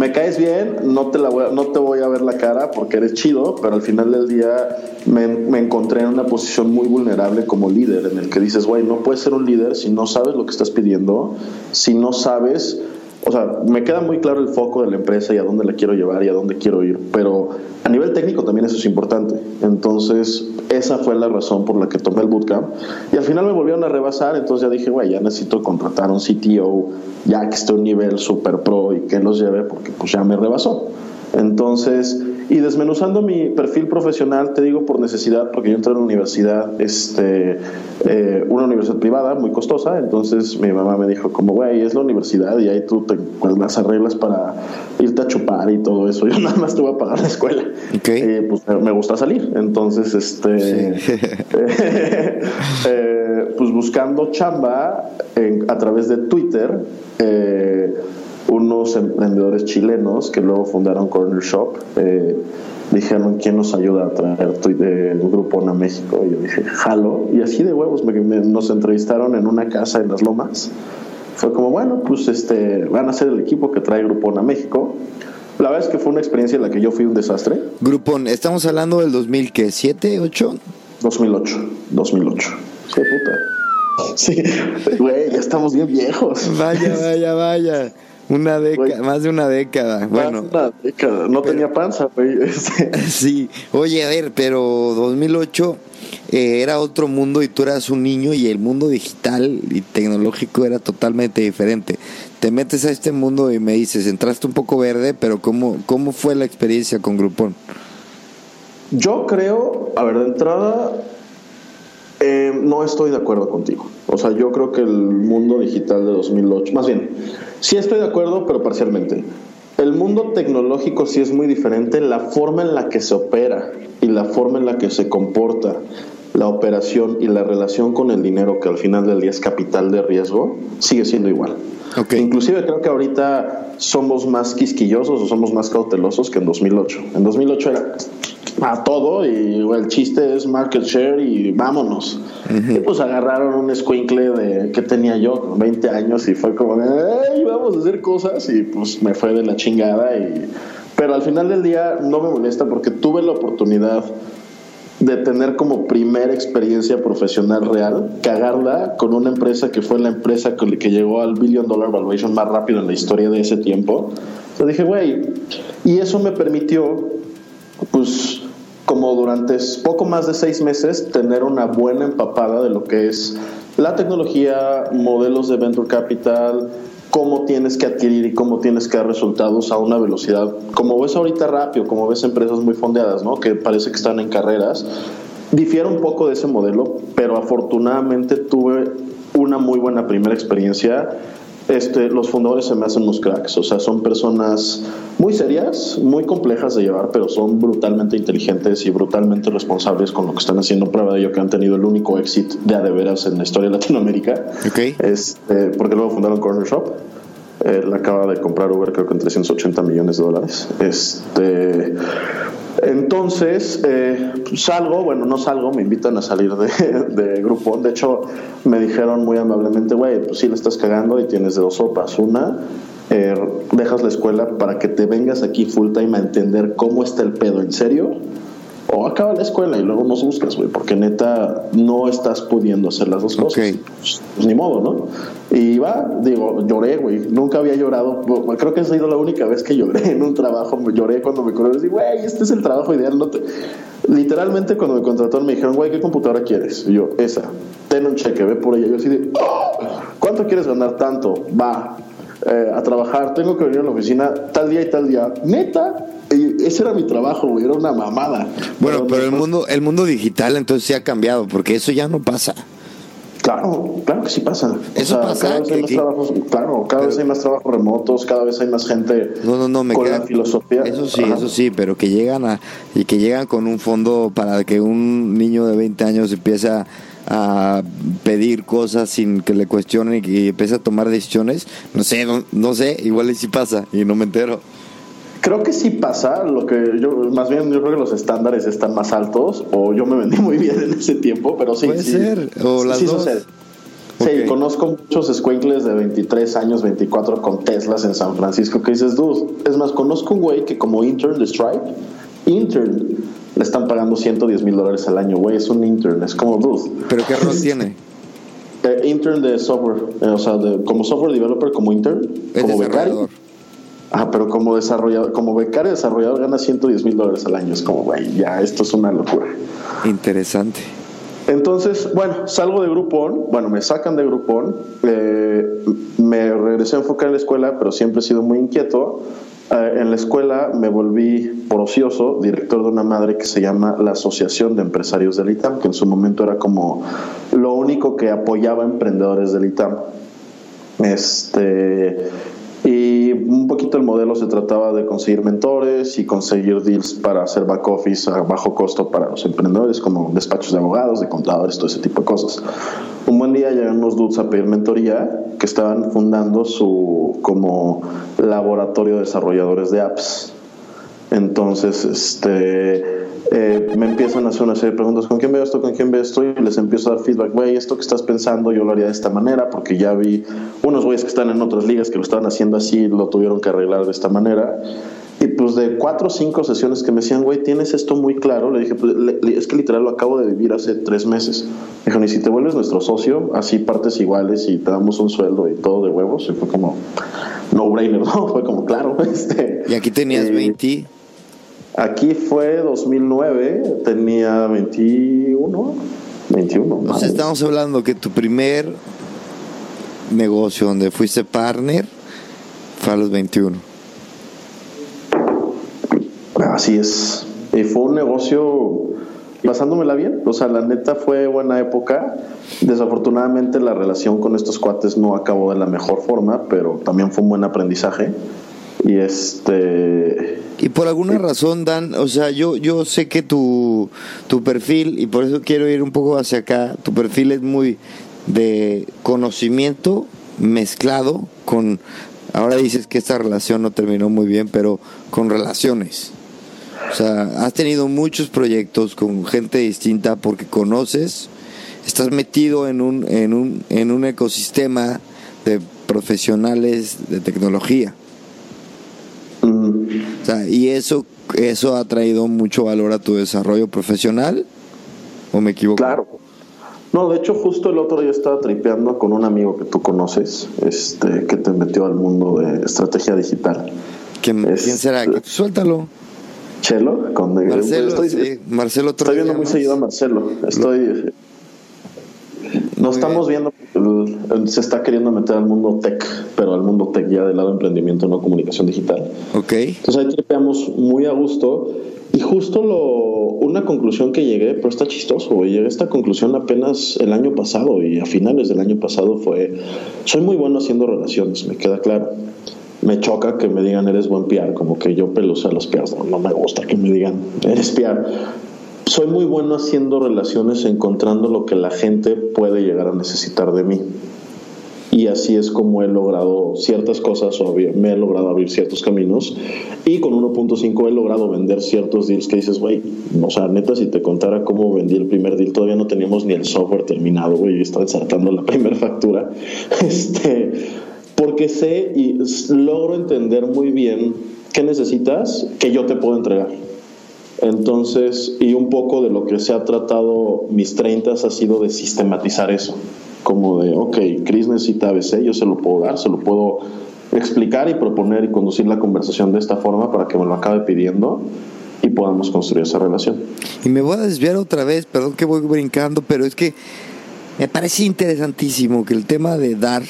Me caes bien, no te, la voy no te voy a ver la cara porque eres chido, pero al final del día me, me encontré en una posición muy vulnerable como líder, en el que dices, güey, no puedes ser un líder si no sabes lo que estás pidiendo, si no sabes, o sea, me queda muy claro el foco de la empresa y a dónde la quiero llevar y a dónde quiero ir, pero a nivel técnico también eso es importante. Entonces, esa fue la razón por la que tomé el bootcamp. Y al final me volvieron a rebasar, entonces ya dije, güey, ya necesito contratar un CTO, ya que esté a un nivel super pro y que los lleve, porque pues ya me rebasó. Entonces, y desmenuzando mi perfil profesional, te digo por necesidad, porque yo entré en una universidad, este, eh, una universidad privada muy costosa, entonces mi mamá me dijo como, güey, es la universidad y ahí tú te pues, las arreglas para irte a chupar y todo eso. Yo nada más te voy a pagar la escuela. Ok. Eh, pues me gusta salir, entonces, este, eh, pues buscando chamba en- a través de Twitter. eh, unos emprendedores chilenos que luego fundaron Corner Shop eh, dijeron quién nos ayuda a traer el grupo a México y yo dije jalo y así de huevos me- me- nos entrevistaron en una casa en las Lomas. Fue como bueno pues este van a ser el equipo que trae Grupón a México la verdad es que fue una experiencia en la que yo fui un desastre. Grupón, estamos hablando del 2007, 8. 2008 2008 sí puta. Sí güey ya estamos bien viejos. Vaya, vaya, vaya. Una década, más de una década. Bueno, Más una década. no tenía panza güey Este, sí. Oye, a ver, pero 2008 eh, era otro mundo y tú eras un niño y el mundo digital y tecnológico era totalmente diferente. Te metes a este mundo y me dices, entraste un poco verde, pero ¿cómo, cómo fue la experiencia con Grupón? Yo creo, a ver, de entrada, eh, no estoy de acuerdo contigo. O sea, yo creo que el mundo digital de 2008, más bien, sí estoy de acuerdo, pero parcialmente. El mundo tecnológico sí es muy diferente, la forma en la que se opera y la forma en la que se comporta la operación y la relación con el dinero, que al final del día es capital de riesgo, sigue siendo igual. Okay. Inclusive creo que ahorita somos más quisquillosos o somos más cautelosos que en 2008. En 2008 era a todo y el chiste es market share y vámonos. Y pues agarraron un squinkle de que tenía yo 20 años y fue como, vamos a hacer cosas y pues me fue de la chingada y pero al final del día no me molesta porque tuve la oportunidad de tener como primera experiencia profesional real, cagarla con una empresa que fue la empresa que llegó al billion dollar valuation más rápido en la historia de ese tiempo. Entonces dije, güey, y eso me permitió, pues, como durante poco más de seis meses, tener una buena empapada de lo que es la tecnología, modelos de venture capital, cómo tienes que adquirir y cómo tienes que dar resultados a una velocidad, como ves ahorita rápido, como ves empresas muy fondeadas, ¿no? que parece que están en carreras. Difiere un poco de ese modelo, pero afortunadamente tuve una muy buena primera experiencia. Este, los fundadores se me hacen unos cracks, o sea, son personas muy serias, muy complejas de llevar, pero son brutalmente inteligentes y brutalmente responsables con lo que están haciendo. Prueba de ello que han tenido el único éxito de a de veras en la historia de Latinoamérica. Okay. Este, porque luego fundaron Corner Shop. Él acaba de comprar Uber creo que en 380 millones de dólares. Este, entonces, eh, salgo, bueno, no salgo, me invitan a salir de, de grupo. De hecho, me dijeron muy amablemente, güey, pues sí le estás cagando y tienes de dos sopas. Una, eh, dejas la escuela para que te vengas aquí full time a entender cómo está el pedo en serio. O acaba la escuela y luego nos buscas, güey, porque neta no estás pudiendo hacer las dos cosas. Pues, pues, ni modo, ¿no? Y va, digo, lloré, güey. Nunca había llorado. Creo que ha sido la única vez que lloré en un trabajo. Lloré cuando me corrieron. Digo, güey, este es el trabajo ideal. No te... Literalmente, cuando me contrataron, me dijeron, güey, ¿qué computadora quieres? Y yo, esa. Ten un cheque, ve por ella. Yo así de, "Oh, ¿cuánto quieres ganar? Tanto. Va. eh, a trabajar. Tengo que venir a la oficina tal día y tal día. Neta. Ese era mi trabajo, güey. Era una mamada. Bueno, pero el mundo, el mundo digital entonces sí ha cambiado, porque eso ya no pasa. Claro, claro que sí pasa. Eso pasa, Cada vez hay más que- trabajos, claro, cada vez hay más trabajos remotos, cada vez hay más gente No, no, no, me con queda. la filosofía. Eso sí, Ajá. eso sí, pero que llegan a. Y que llegan con un fondo para que un niño de 20 años empiece a, a pedir cosas sin que le cuestionen y que empiece a tomar decisiones. No sé, no, no sé, igual y sí pasa y no me entero. Creo que sí pasa, lo que yo, más bien yo creo que los estándares están más altos, o yo me vendí muy bien en ese tiempo, pero sí. Puede sí, ser, o sí, las sí dos. sucede. Sí, conozco muchos squinkles de 23 años, 24 con Teslas en San Francisco que dices, dude, es más, conozco un güey que como intern de Stripe, intern, le están pagando 110 mil dólares al año, güey, es un intern, es como, dude, ¿Pero qué rol tiene? Eh, intern de software, eh, o sea, de- como software developer, como intern, Es como becario. Ah, pero como desarrollador, como becario desarrollador gana 110 mil dólares al año. Es como, güey, ya esto es una locura. Interesante. Entonces, bueno, salgo de Groupon, bueno, me sacan de Groupon, eh, me regresé a enfocar en la escuela, pero siempre he sido muy inquieto. Eh, en la escuela me volví por ocioso director de una madre que se llama la Asociación de Empresarios del ITAM, que en su momento era como lo único que apoyaba a emprendedores del ITAM. Este, un poquito el modelo se trataba de conseguir mentores y conseguir deals para hacer back office a bajo costo para los emprendedores, como despachos de abogados, de contadores, todo ese tipo de cosas. Un buen día llegan unos dudes a pedir mentoría que estaban fundando su como laboratorio de desarrolladores de apps. Entonces, este, eh, me empiezan a hacer una serie de preguntas, ¿con quién veo esto? ¿Con quién veo esto? Y les empiezo a dar feedback, güey, esto que estás pensando yo lo haría de esta manera, porque ya vi unos güeyes que están en otras ligas que lo estaban haciendo así, lo tuvieron que arreglar de esta manera. Y pues de cuatro o cinco sesiones que me decían, güey, tienes esto muy claro, le dije, pues le- le- es que literal lo acabo de vivir hace tres meses. Me dijeron, y si te vuelves nuestro socio, así partes iguales y te damos un sueldo y todo de huevos. Y fue como, no brainer, ¿no? Fue como, claro. Este, Y aquí tenías eh, 20. Aquí fue 2009, tenía 21, 21. O sea, estamos hablando que tu primer negocio donde fuiste partner fue a los 21. Así es. Y fue un negocio pasándomela bien. O sea, la neta fue buena época. Desafortunadamente la relación con estos cuates no acabó de la mejor forma, pero también fue un buen aprendizaje. Y este. Y por alguna razón, Dan, o sea, yo, yo sé que tu, tu perfil, y por eso quiero ir un poco hacia acá, tu perfil es muy de conocimiento mezclado con, ahora dices que esta relación no terminó muy bien, pero con relaciones. O sea, has tenido muchos proyectos con gente distinta porque conoces, estás metido en un, en un, en un ecosistema de profesionales de tecnología. Sea, y eso, eso ha traído mucho valor a tu desarrollo profesional, ¿o me equivoco? Claro. No, de hecho, justo el otro día estaba tripeando con un amigo que tú conoces, este, que te metió al mundo de estrategia digital. ¿Quién, ¿quién será? Suéltalo. Chelo, con Marcelo, estoy, sí, Marcelo estoy viendo muy seguido a Marcelo. Estoy. Nos estamos viendo. Se está queriendo meter al mundo tech, pero al mundo tech ya del lado de emprendimiento, no comunicación digital. Ok. Entonces ahí tripeamos muy a gusto. Y justo lo, una conclusión que llegué, pero está chistoso. Llegué a esta conclusión apenas el año pasado y a finales del año pasado fue, soy muy bueno haciendo relaciones, me queda claro. Me choca que me digan eres buen PR, como que yo peluce a los PRs, no, no me gusta que me digan eres PR. Soy muy bueno haciendo relaciones, encontrando lo que la gente puede llegar a necesitar de mí. Y así es como he logrado ciertas cosas o me he logrado abrir ciertos caminos. Y con 1.5 he logrado vender ciertos deals que dices, güey, o sea, neta, si te contara cómo vendí el primer deal, todavía no teníamos ni el software terminado, güey, y estaba la primera factura, este, porque sé y logro entender muy bien qué necesitas que yo te puedo entregar. Entonces, y un poco de lo que se ha tratado mis 30 ha sido de sistematizar eso. Como de, ok, Chris necesita ABC, yo se lo puedo dar, se lo puedo explicar y proponer y conducir la conversación de esta forma para que me lo acabe pidiendo y podamos construir esa relación. Y me voy a desviar otra vez, perdón que voy brincando, pero es que me parece interesantísimo que el tema de dar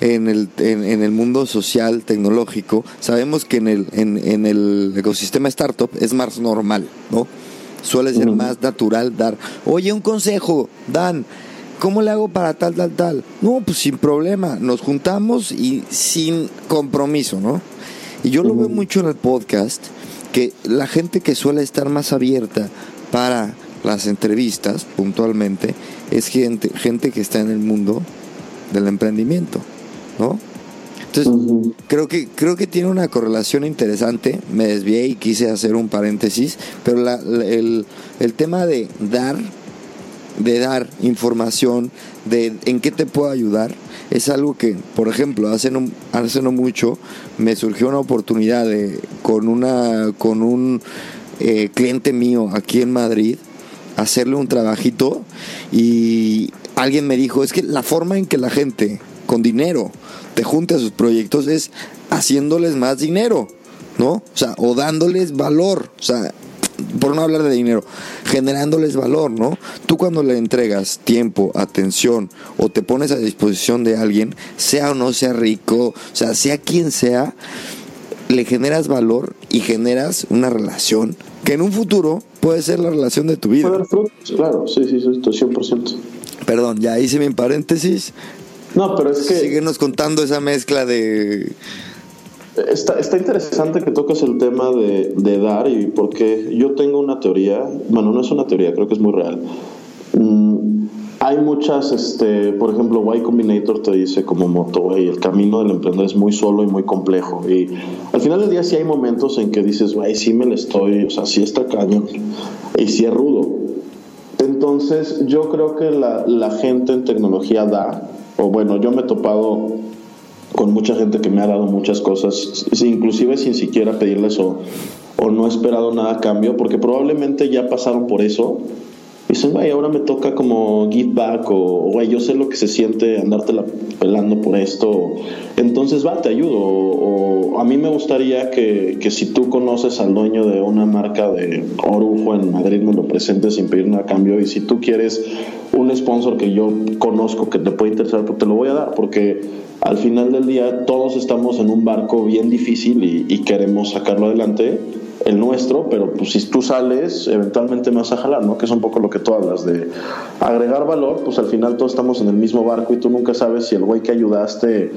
en el, en, en el mundo social, tecnológico, sabemos que en el, en, en el ecosistema startup es más normal, ¿no? Suele ser más natural dar, oye, un consejo, Dan, ¿cómo le hago para tal, tal, tal? No, pues sin problema, nos juntamos y sin compromiso, ¿no? Y yo lo veo mucho en el podcast, que la gente que suele estar más abierta para las entrevistas puntualmente es gente, gente que está en el mundo del emprendimiento, ¿no? Entonces, creo que creo que tiene una correlación interesante. Me desvié y quise hacer un paréntesis, pero la- la- el, el tema de dar, de dar información, de en qué te puedo ayudar, es algo que, por ejemplo, hace no, hace no mucho me surgió una oportunidad de con una con un eh, cliente mío aquí en Madrid hacerle un trabajito y alguien me dijo, es que la forma en que la gente con dinero te junte a sus proyectos es haciéndoles más dinero, ¿no? O sea, o dándoles valor, o sea, por no hablar de dinero, generándoles valor, ¿no? Tú cuando le entregas tiempo, atención o te pones a disposición de alguien, sea o no sea rico, o sea, sea quien sea, le generas valor y generas una relación que en un futuro puede ser la relación de tu vida. Claro, sí, sí, sí, estoy 100%. Perdón, ya hice mi paréntesis. No, pero es que... Síguenos contando esa mezcla de... Está, está interesante que tocas el tema de, de dar y porque yo tengo una teoría, bueno, no es una teoría, creo que es muy real. Mm, hay muchas, este, por ejemplo, Y Combinator te dice como moto, el camino del emprendedor es muy solo y muy complejo. Y al final del día sí hay momentos en que dices, güey, sí me le estoy, o sea, sí está cañón y sí es rudo. Entonces yo creo que la, gente en tecnología da, o bueno, yo me he topado con mucha gente que me ha dado muchas cosas, inclusive sin siquiera pedirles o, o no he esperado nada a cambio, porque probablemente ya pasaron por eso. Dicen, güey, ahora me toca como give back, o güey, yo sé lo que se siente andártela pelando por esto. Entonces, va, te ayudo. O, a mí me gustaría que, que si tú conoces al dueño de una marca de orujo en Madrid, me lo presentes sin pedir nada a cambio. Y si tú quieres un sponsor que yo conozco que te puede interesar, pues te lo voy a dar, porque al final del día todos estamos en un barco bien difícil y queremos sacarlo adelante, el nuestro, pero pues si tú sales, eventualmente me vas a jalar, ¿no? Que es un poco lo que tú hablas de agregar valor, pues al final todos estamos en el mismo barco y tú nunca sabes si el güey que ayudaste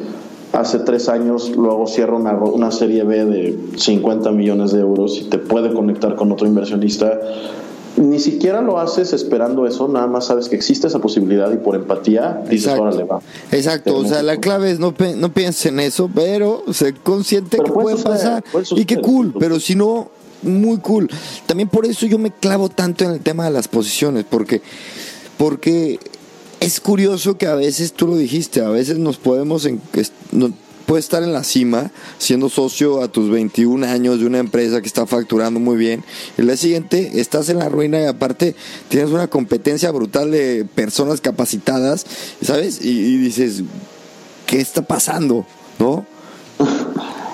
hace tres años, luego cierra una, una serie B de 50 millones de euros y te puede conectar con otro inversionista. Ni siquiera lo haces esperando eso, nada más sabes que existe esa posibilidad y por empatía dices, Exacto. órale, va. Exacto, o sea, la clave es no, no pienses en eso, pero sé consciente Pero que puede suceder, pasar. puede Y qué suceder. cool, pero si no, muy cool. También por eso yo me clavo tanto en el tema de las posiciones, porque, porque es curioso que a veces, tú lo dijiste, a veces nos podemos, en, es- no- puedes estar en la cima siendo socio a tus 21 años de una empresa que está facturando muy bien. El día siguiente estás en la ruina y aparte tienes una competencia brutal de personas capacitadas, ¿sabes? Y, y dices, ¿qué está pasando? ¿No?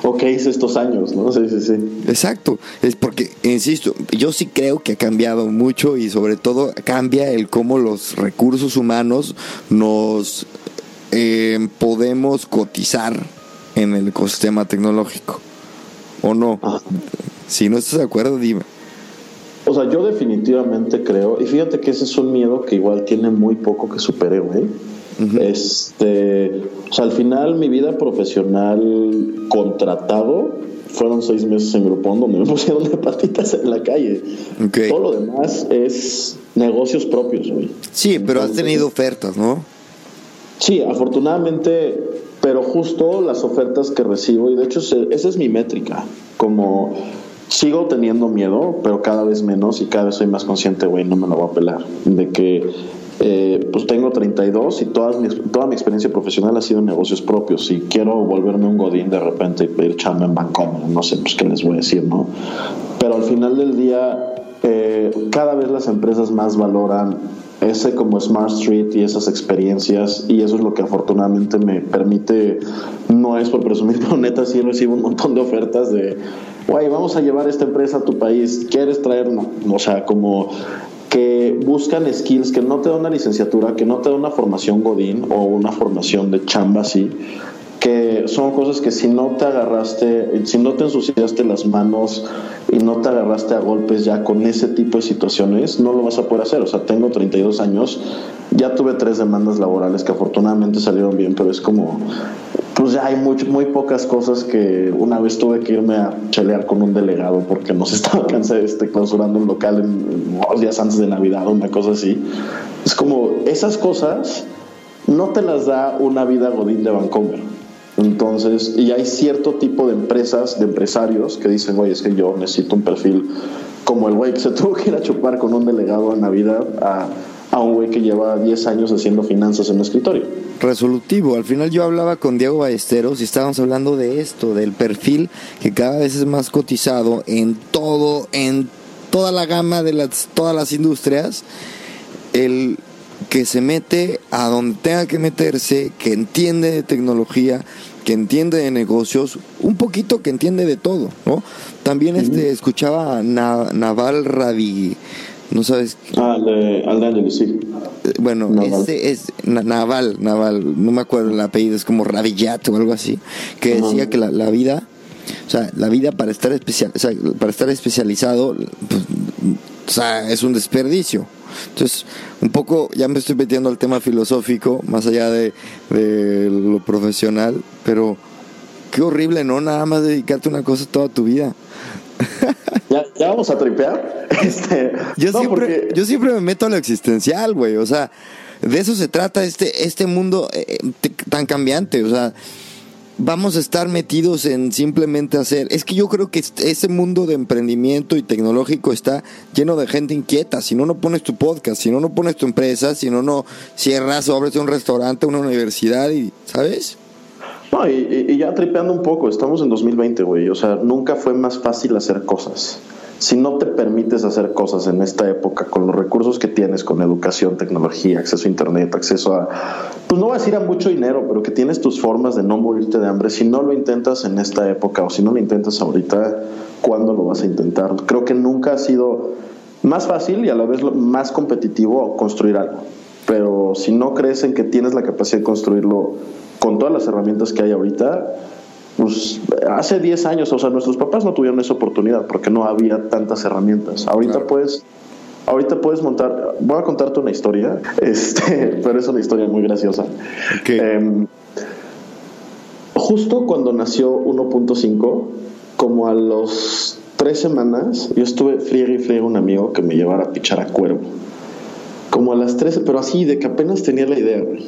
¿O qué hice estos años? ¿no? Sí, sí, sí. Exacto, es porque, insisto, yo sí creo que ha cambiado mucho y sobre todo cambia el cómo los recursos humanos nos eh, podemos cotizar en el ecosistema tecnológico. ¿O no? Ajá. Si no estás de acuerdo, dime. O sea, yo definitivamente creo, y fíjate que ese es un miedo que igual tiene muy poco que superé, güey. Este, o sea, al final mi vida profesional contratado fueron seis meses en Groupon donde me pusieron de patitas en la calle. Todo lo demás es negocios propios, güey. Sí, pero has tenido ofertas, ¿no? Sí, afortunadamente, pero justo las ofertas que recibo, y de hecho esa es mi métrica, como sigo teniendo miedo, pero cada vez menos y cada vez soy más consciente, güey, no me la voy a pelar, de que eh, pues tengo 32 y todas mi, toda mi experiencia profesional ha sido en negocios propios y quiero volverme un godín de repente y pedir chamba en Bancomer, no sé, pues qué les voy a decir, ¿no? Pero al final del día, eh, cada vez las empresas más valoran ese como Smart Street y esas experiencias y eso es lo que afortunadamente me permite, no es por presumir, pero neta sí recibo un montón de ofertas de, güey, vamos a llevar esta empresa a tu país, ¿quieres traer? No, o sea, como que buscan skills que no te da una licenciatura, que no te da una formación godín o una formación de chamba así, que son cosas que si no te agarraste, si no te ensuciaste las manos y no te agarraste a golpes ya con ese tipo de situaciones, no lo vas a poder hacer. O sea, tengo 32 años, ya tuve tres demandas laborales que afortunadamente salieron bien, pero es como, pues ya hay much- muy pocas cosas que una vez tuve que irme a chelear con un delegado porque nos estaba cansado este, clausurando un local en, dos días antes de Navidad, una cosa así. Es como, esas cosas no te las da una vida godín de Vancomer. Entonces, y hay cierto tipo de empresas, de empresarios que dicen, oye, es que yo necesito un perfil como el güey que se tuvo que ir a chupar con un delegado en Navidad a, a un güey que lleva 10 años haciendo finanzas en un escritorio. resolutivo. Al final yo hablaba con Diego Ballesteros y estábamos hablando de esto, del perfil que cada vez es más cotizado en todo, en toda la gama de las, todas las industrias, el que se mete a donde tenga que meterse, que entiende de tecnología, que entiende de negocios, un poquito que entiende de todo, ¿no? También este escuchaba a Na- Naval Ravi, no sabes Ah, al sí. eh, Bueno, Naval. ese es Na- Naval, Naval, no me acuerdo el apellido, es como Ravillat o algo así, que Ajá. decía que la, la vida, o sea, la vida para estar especial, o sea, para estar especializado, pues, o sea, es un desperdicio. Entonces, un poco, ya me estoy metiendo al tema filosófico, más allá de, de lo profesional, pero qué horrible, ¿no? Nada más dedicarte a una cosa toda tu vida. ¿Ya, ya vamos a tripear? Este, Yo, no, siempre, porque- yo siempre me meto a lo existencial, güey. O sea, de eso se trata este, este mundo eh, te- tan cambiante. O sea, vamos a estar metidos en simplemente hacer. Es que yo creo que ese mundo de emprendimiento y tecnológico está lleno de gente inquieta. Si no, no pones tu podcast, si no, no pones tu empresa, si no, no cierras o abres un restaurante, una universidad y, ¿sabes? No, y- y ya tripeando un poco, estamos en 2020, güey. O sea, nunca fue más fácil hacer cosas. Si no te permites hacer cosas en esta época con los recursos que tienes, con educación, tecnología, acceso a internet, acceso a, pues no voy a decir a mucho dinero, pero que tienes tus formas de no morirte de hambre, si no lo intentas en esta época o si no lo intentas ahorita, ¿cuándo lo vas a intentar? Creo que nunca ha sido más fácil y a la vez más competitivo construir algo. Pero si no crees en que tienes la capacidad de construirlo con todas las herramientas que hay ahorita, pues hace 10 años, o sea, nuestros papás no tuvieron esa oportunidad porque no había tantas herramientas. Ahorita Claro. puedes ahorita puedes montar, voy a contarte una historia, este, pero es una historia muy graciosa. Em, justo cuando nació 1.5, como a los tres semanas, yo estuve friegue y friegue un amigo que me llevara a pichar a cuervo. Como a las tres, pero así, de que apenas tenía la idea, güey.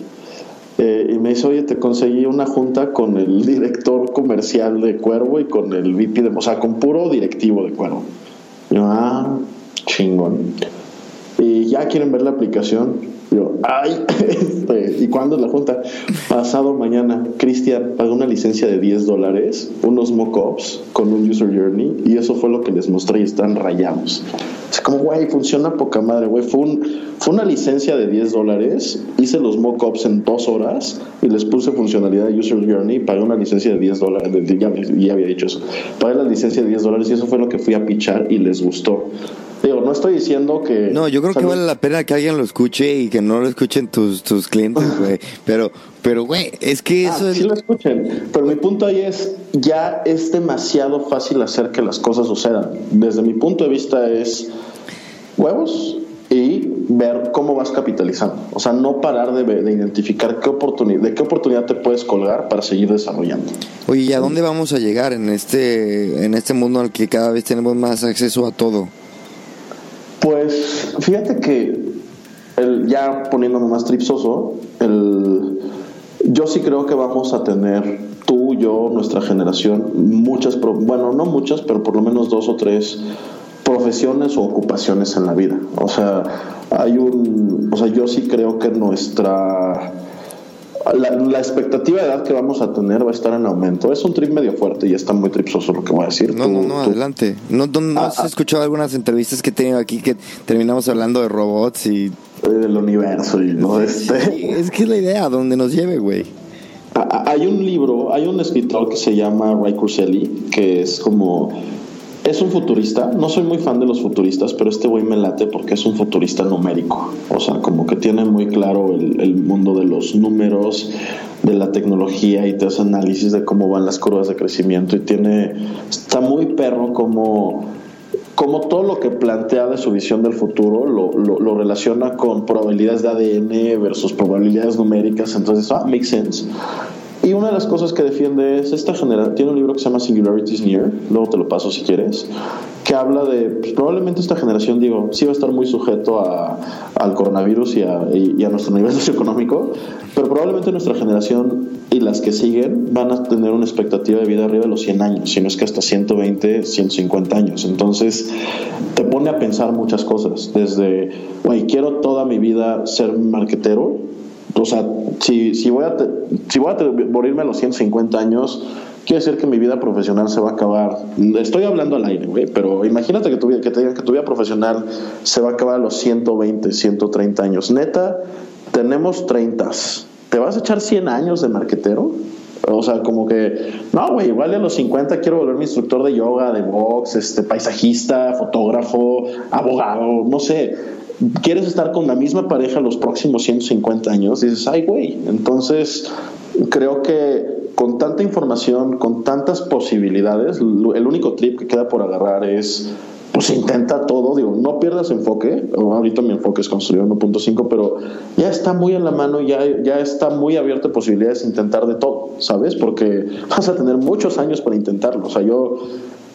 Eh, y me dice, oye, te conseguí una junta con el director comercial de Cuervo y con el VP de, o sea, con puro directivo de Cuervo. Y yo, ah, chingón. Y ya quieren ver la aplicación. Yo, ay, este, ¿y cuándo es la junta? Pasado mañana, Cristian pagó una licencia de 10 dólares, unos mockups con un user journey, y eso fue lo que les mostré y están rayados. Es como, güey, funciona poca madre, güey. Fue, un, fue una licencia de 10 dólares, hice los mockups en dos horas y les puse funcionalidad de user journey, pagué una licencia de 10 dólares, ya, ya había dicho eso, pagué la licencia de 10 dólares y eso fue lo que fui a pichar y les gustó. Digo, no estoy diciendo que... No, yo creo o sea, que vale la pena que alguien lo escuche y que no lo escuchen tus, tus clientes, güey. Pero, pero, güey, es que Ah, eso es... sí lo escuchen, pero mi punto ahí es, ya es demasiado fácil hacer que las cosas sucedan. Desde mi punto de vista es huevos y ver cómo vas capitalizando. O sea, no parar de, de identificar qué oportunidad, de qué oportunidad te puedes colgar para seguir desarrollando. Oye, ¿y a dónde vamos a llegar en este, en este mundo el que cada vez tenemos más acceso a todo? Pues fíjate que el, ya poniéndome más tripsoso, el, yo sí creo que vamos a tener tú, yo, nuestra generación, muchas, pro- bueno, no muchas, pero por lo menos dos o tres profesiones o ocupaciones en la vida. O sea, hay un, o sea, yo sí creo que nuestra la, la expectativa de edad que vamos a tener va a estar en aumento. Es un trip medio fuerte y está muy tripsoso lo que voy a decir. No, Tú- no, no, tú- adelante. ¿No, no, no Ah, has ah. escuchado algunas entrevistas que he tenido aquí que terminamos hablando de robots y... del universo y no este. Sí, es que es la idea, donde nos lleve, güey. A- a- Hay un libro, hay un escritor que se llama Ray Kurzweil, que es como es un futurista. No soy muy fan de los futuristas, pero este güey me late porque es un futurista numérico. O sea, como que tiene muy claro el, el mundo de los números, de la tecnología y te hace análisis de cómo van las curvas de crecimiento y tiene está muy perro como como todo lo que plantea de su visión del futuro lo, lo, lo relaciona con probabilidades de ADN versus probabilidades numéricas, entonces, ah, makes sense. Y una de las cosas que defiende es esta generación, tiene un libro que se llama Singularities Near, luego te lo paso si quieres, que habla de, pues, probablemente esta generación, digo, sí va a estar muy sujeto a, al coronavirus y a, y, y a nuestro nivel socioeconómico, pero probablemente nuestra generación y las que siguen van a tener una expectativa de vida arriba de los 100 años, si no es que hasta 120, 150 años. Entonces, te pone a pensar muchas cosas, desde, güey, quiero toda mi vida ser marquetero, o sea, si, si voy a, si voy a morirme a los 150 años, quiere decir que mi vida profesional se va a acabar. Estoy hablando al aire, güey, pero imagínate que tu, que te digan que tu vida profesional se va a acabar a los 120, 130 años. Neta, tenemos 30. ¿Te vas a echar 100 años de marquetero? O sea, como que, no, güey, igual a los 50 quiero volverme instructor de yoga, de box, este, paisajista, fotógrafo, abogado, no sé. Quieres estar con la misma pareja los próximos 150 años, dices, ay, güey. Entonces, creo que con tanta información, con tantas posibilidades, el único trip que queda por agarrar es pues intenta todo, digo, no pierdas enfoque, ahorita mi enfoque es construir 1.5, pero ya está muy en la mano, ya, ya está muy abierto a posibilidades de intentar de todo, ¿sabes? Porque vas a tener muchos años para intentarlo, o sea, yo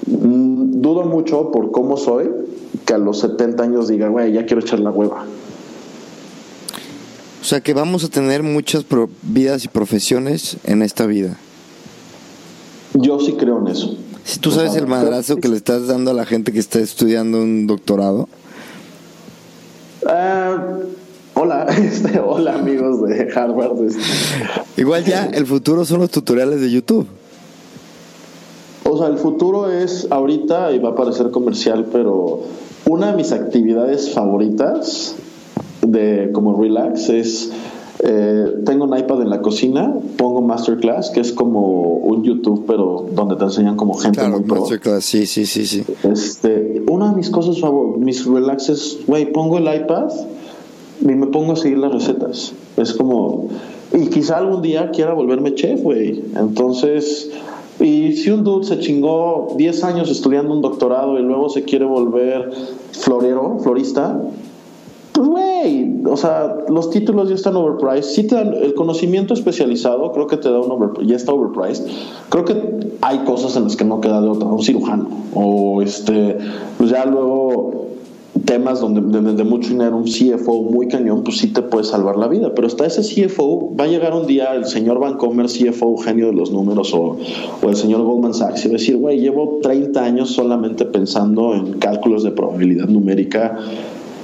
dudo mucho por cómo soy, que a los 70 años diga, güey, ya quiero echar la hueva. O sea que vamos a tener muchas pro- vidas y profesiones en esta vida. Yo sí creo en eso. Si tú sabes el madrazo que le estás dando a la gente que está estudiando un doctorado. Ah, hola, este, hola amigos de Harvard. Igual ya el futuro son los tutoriales de YouTube. O sea, el futuro es ahorita y va a parecer comercial, pero una de mis actividades favoritas de como relax es eh, tengo un iPad en la cocina, pongo masterclass, que es como un YouTube, pero donde te enseñan como gente Claro, muy pro. masterclass, sí, sí, sí, sí. Este, una de mis cosas favoritas, mis relaxes, güey, pongo el iPad y me pongo a seguir las recetas. Es como, y quizá algún día quiera volverme chef, güey. Entonces, y si un dude se chingó 10 años estudiando un doctorado y luego se quiere volver florero, florista, Pues, güey, o sea, los títulos ya están overpriced. Sí te dan el conocimiento especializado, creo que te da un overpriced, ya está overpriced. Creo que hay cosas en las que no queda de otra, un cirujano. O este, pues ya luego temas donde de, mucho dinero, un CFO muy cañón, pues sí te puede salvar la vida. Pero hasta ese CFO va a llegar un día el señor Vancomer, CFO genio de los números, o, o el señor Goldman Sachs, y va a decir, güey, llevo 30 años solamente pensando en cálculos de probabilidad numérica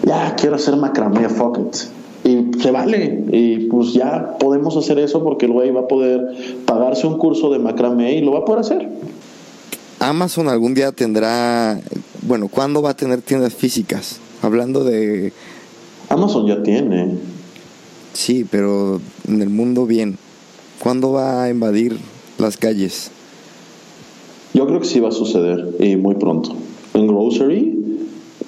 ya quiero hacer macramé, fuck it. Y se vale. Y pues ya podemos hacer eso porque el güey va a poder pagarse un curso de macramé y lo va a poder hacer. Amazon algún día tendrá, bueno, ¿cuándo va a tener tiendas físicas? Hablando de... Amazon ya tiene. Sí, pero en el mundo bien. ¿Cuándo va a invadir las calles? Yo creo que sí va a suceder y muy pronto. En grocery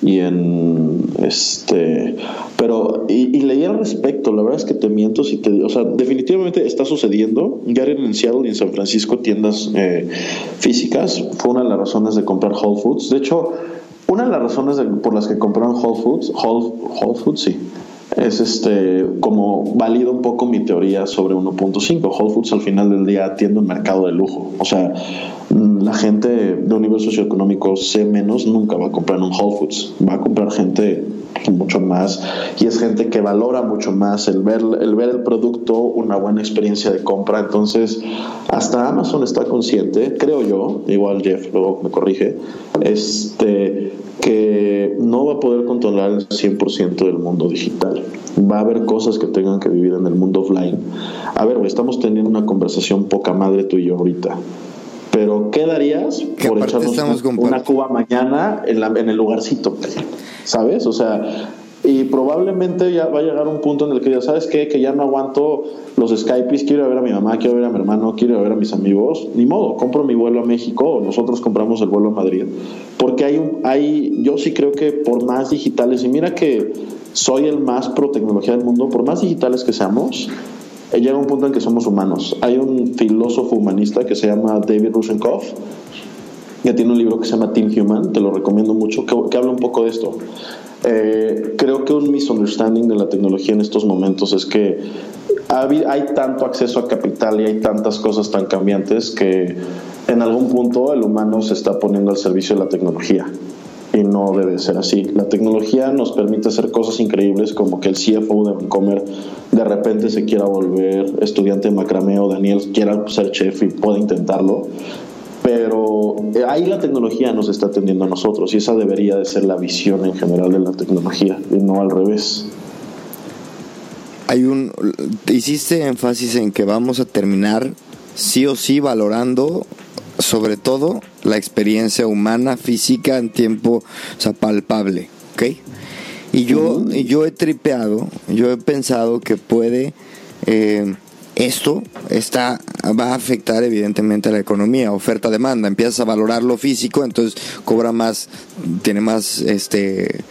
y en este pero y, leí al respecto la verdad es que te miento si te o sea definitivamente está sucediendo ya en Seattle y en San Francisco tiendas eh, físicas fue una de las razones de comprar Whole Foods de hecho una de las razones por las que compraron Whole Foods Whole, Whole Foods sí es este como valido un poco mi teoría sobre 1.5. Whole Foods al final del día atiende un mercado de lujo. O sea, la gente de un nivel socioeconómico C menos nunca va a comprar en un Whole Foods. Va a comprar gente mucho más y es gente que valora mucho más el ver el ver el producto una buena experiencia de compra entonces hasta Amazon está consciente creo yo igual Jeff luego me corrige este que no va a poder controlar el 100% del mundo digital. Va a haber cosas que tengan que vivir en el mundo offline. A ver, estamos teniendo una conversación poca madre tú y yo ahorita. Pero, ¿qué darías por echarnos una, cuba mañana en, la, en el lugarcito? ¿Sabes? O sea, y probablemente ya va a llegar un punto en el que ya sabes qué, que ya no aguanto los Skypes, quiero ver a mi mamá, quiero ver a mi hermano, quiero ver a mis amigos, ni modo, compro mi vuelo a México o nosotros compramos el vuelo a Madrid, porque hay, un, hay yo sí creo que por más digitales, y mira que soy el más pro tecnología del mundo, por más digitales que seamos, llega un punto en que somos humanos. Hay un filósofo humanista que se llama David Rusenkopf, que tiene un libro que se llama Team Human, te lo recomiendo mucho, que, que habla un poco de esto eh, creo que un misunderstanding de la tecnología en estos momentos es que hay tanto acceso a capital y hay tantas cosas tan cambiantes que en algún punto el humano se está poniendo al servicio de la tecnología y no debe ser así. La tecnología nos permite hacer cosas increíbles como que el CFO de Vancomer de repente se quiera volver estudiante de macramé o Daniel quiera ser chef y pueda intentarlo, pero eh, ahí la tecnología nos está atendiendo a nosotros y esa debería de ser la visión en general de la tecnología y no al revés. Hay un hiciste énfasis en que vamos a terminar sí o sí valorando sobre todo la experiencia humana física en tiempo palpable, ¿ok? Y yo, yo he tripeado, yo he pensado que puede eh, esto está, va a afectar evidentemente a la economía, oferta-demanda. Empiezas a valorar lo físico, entonces cobra más, tiene más, este,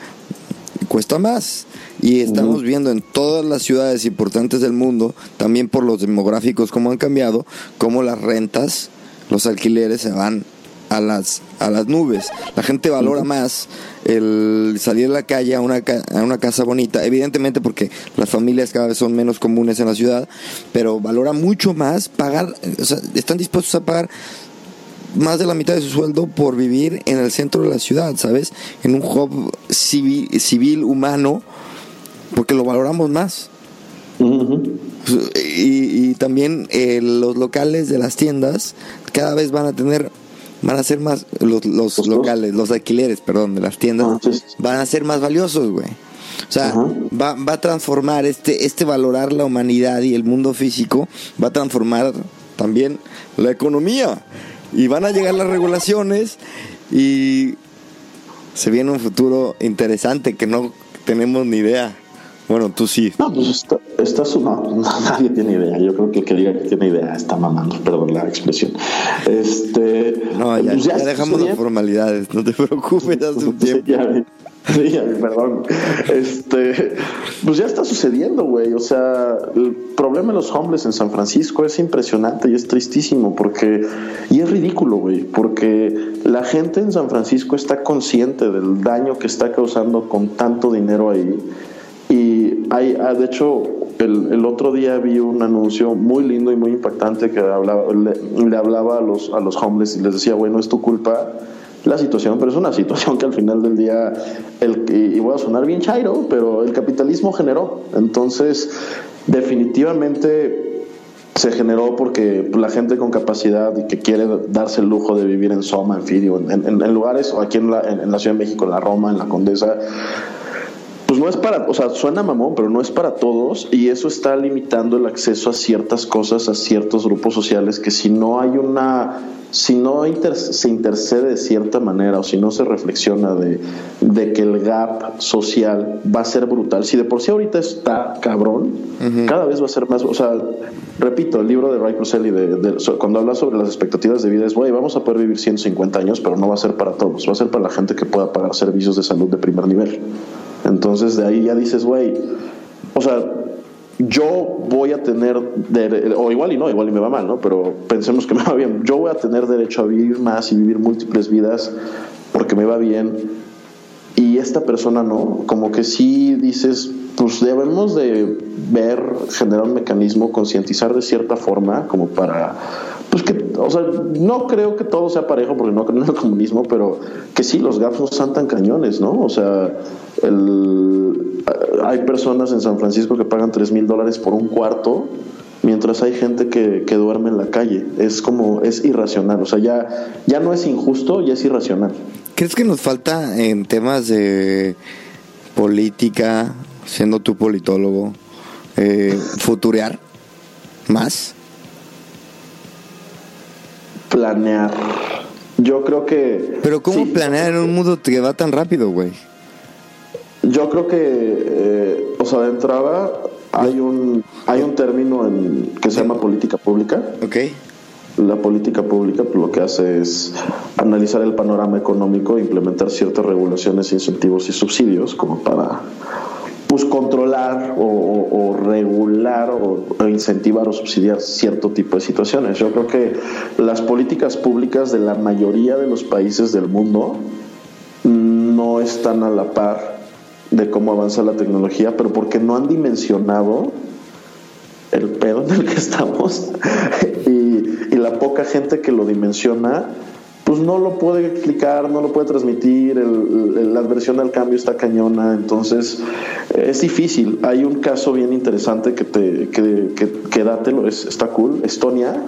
cuesta más. Y estamos viendo en todas las ciudades importantes del mundo, también por los demográficos como han cambiado, cómo las rentas, los alquileres se van a las, a las nubes. La gente valora más el salir a la calle a una, a una casa bonita, evidentemente porque las familias cada vez son menos comunes en la ciudad, pero valora mucho más pagar, o sea, están dispuestos a pagar más de la mitad de su sueldo por vivir en el centro de la ciudad, ¿sabes? En un hub civil, civil humano, porque lo valoramos más. Y, y, también eh, los locales de las tiendas cada vez van a tener van a ser más, los, los locales, los alquileres, perdón, de las tiendas, ah, van a ser más valiosos, güey. O sea, va, va, a transformar este, este valorar la humanidad y el mundo físico, va a transformar también la economía. Y van a llegar las regulaciones y se viene un futuro interesante que no tenemos ni idea. Bueno, tú sí. No, pues está, está no, nadie tiene idea. Yo creo que el que diga que tiene idea está mamando, perdón la expresión. Este, no, ya, pues ya, dejamos las formalidades, no te preocupes, hace un tiempo. Sí, perdón. Este, pues ya está sucediendo, güey. O sea, el problema de los homeless en San Francisco es impresionante y es tristísimo porque, y es ridículo, güey, porque la gente en San Francisco está consciente del daño que está causando con tanto dinero ahí Y hay, ah, de hecho, el, el, otro día vi un anuncio muy lindo y muy impactante que hablaba, le, hablaba a los, a los homeless y les decía, bueno, es tu culpa la situación, pero es una situación que al final del día, el, y voy a sonar bien chairo, pero el capitalismo generó. Entonces, definitivamente se generó porque la gente con capacidad y que quiere darse el lujo de vivir en Soma, en Fidio, en, en, en lugares, aquí en la, en la Ciudad de México, en la Roma, en la Condesa, pues no es para, o sea, suena mamón, pero no es para todos y eso está limitando el acceso a ciertas cosas, a ciertos grupos sociales que si no hay una, si no inter, se intercede de cierta manera o si no se reflexiona de, de, que el gap social va a ser brutal, si de por sí ahorita está cabrón, uh -huh. cada vez va a ser más, o sea, repito, el libro de Ray Kurzweil de, de, cuando habla sobre las expectativas de vida es, güey, vamos a poder vivir 150 años, pero no va a ser para todos, va a ser para la gente que pueda pagar servicios de salud de primer nivel. Entonces de ahí ya dices, güey, o sea, yo voy a tener, o igual y no, igual y me va mal, ¿no? Pero pensemos que me va bien. Yo voy a tener derecho a vivir más y vivir múltiples vidas porque me va bien. Y esta persona no, como que sí dices, pues debemos de ver, generar un mecanismo, concientizar de cierta forma, como para, pues que, o sea, no creo que todo sea parejo porque no creo en el comunismo, pero que sí, los gaps no están tan cañones, ¿no? O sea, el, hay personas en San Francisco que pagan 3 mil dólares por un cuarto, mientras hay gente que, que, duerme en la calle. Es como, es irracional. O sea, ya, ya no es injusto, ya es irracional. ¿Crees que nos falta en temas de política, siendo tú politólogo, eh, futurear más? Planear. Yo creo que. Pero, ¿cómo sí. planear en un mundo que va tan rápido, güey? Yo creo que, eh, o sea, de entrada hay un, hay un término en, que se llama política pública. Ok. La política pública pues, lo que hace es analizar el panorama económico e implementar ciertas regulaciones, incentivos y subsidios como para pues controlar o, regular o, incentivar o subsidiar cierto tipo de situaciones. Yo creo que las políticas públicas de la mayoría de los países del mundo no están a la par de cómo avanza la tecnología, pero porque no han dimensionado el pedo en el que estamos y la poca gente que lo dimensiona pues no lo puede explicar, no lo puede transmitir, el, el, la adversión al cambio está cañona, entonces es difícil. Hay un caso bien interesante que te que, que, que dátelo, es, está cool, Estonia.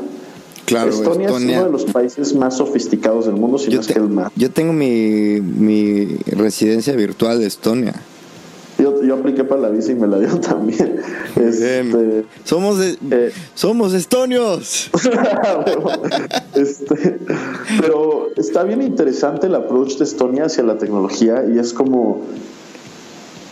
Claro, Estonia, Estonia, es uno de los países más sofisticados del mundo, si yo no es que el más. Yo tengo mi, mi residencia virtual de Estonia. Yo, yo, apliqué para la visa y me la dio también. Este, somos de, eh, somos estonios. este, pero está bien interesante el approach de Estonia hacia la tecnología y es como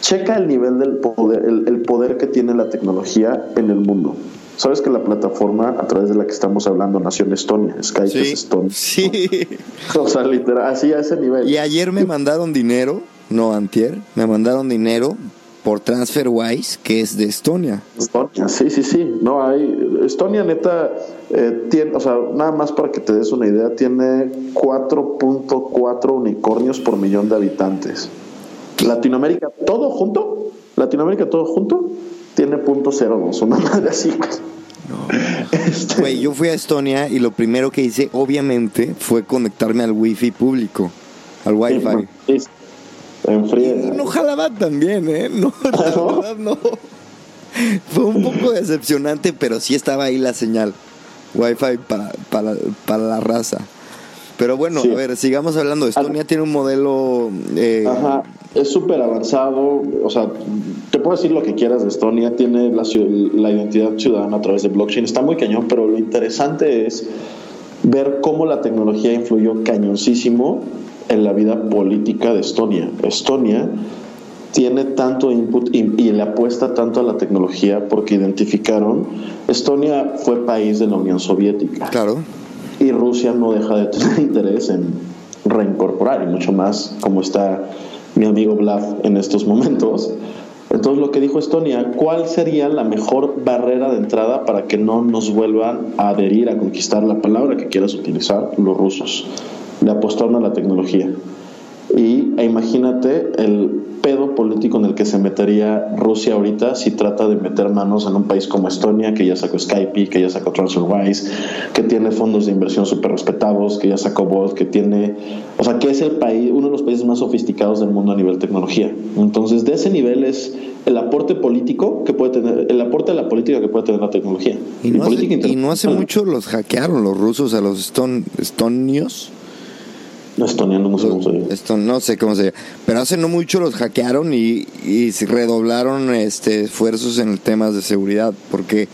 checa el nivel del poder, el, el poder que tiene la tecnología en el mundo. Sabes que la plataforma a través de la que estamos hablando nació en Estonia, Skype sí, es Estonia. Sí. O sea, literal, así a ese nivel. Y ayer me mandaron dinero, no antier, me mandaron dinero por TransferWise, que es de Estonia. Estonia, sí, sí, sí. No hay. Estonia, neta, eh, tiene, o sea, nada más para que te des una idea, tiene 4.4 unicornios por millón de habitantes. Latinoamérica, todo junto, Latinoamérica, todo junto, tiene .02, una madre así. No. Este... Güey, yo fui a Estonia y lo primero que hice, obviamente, fue conectarme al wifi público, al wifi. Sí, sí. En. No jalaba también, ¿eh? No, la verdad no. Fue un poco decepcionante, pero sí estaba ahí la señal. Wi-Fi para, para, para la raza. Pero bueno, sí. a ver, sigamos hablando. Estonia tiene un modelo. Eh... Ajá, es súper avanzado. O sea, te puedo decir lo que quieras de Estonia. Tiene la, la identidad ciudadana a través de blockchain. Está muy cañón, pero lo interesante es ver cómo la tecnología influyó cañoncísimo en la vida política de Estonia. Estonia tiene tanto input y, le apuesta tanto a la tecnología porque identificaron, Estonia fue país de la Unión Soviética. Claro. Y Rusia no deja de tener interés en reincorporar, y mucho más como está mi amigo Vlad en estos momentos. Entonces lo que dijo Estonia, ¿cuál sería la mejor barrera de entrada para que no nos vuelvan a adherir, a conquistar la palabra que quieras utilizar los rusos? Le apostaron a la tecnología. Y e imagínate el pedo político en el que se metería Rusia ahorita si trata de meter manos en un país como Estonia, que ya sacó Skype, que ya sacó TransferWise, que tiene fondos de inversión súper respetados, que ya sacó Volt, que tiene, o sea, que es el país, uno de los países más sofisticados del mundo a nivel tecnología. Entonces, de ese nivel es el aporte político que puede tener, el aporte a la política que puede tener la tecnología. Y no, hace, y no hace mucho los hackearon los rusos a los eston, estonios Estoniano, no sé cómo se llama. Esto no sé cómo se llama. Pero hace no mucho los hackearon y, y redoblaron este, esfuerzos en temas de seguridad porque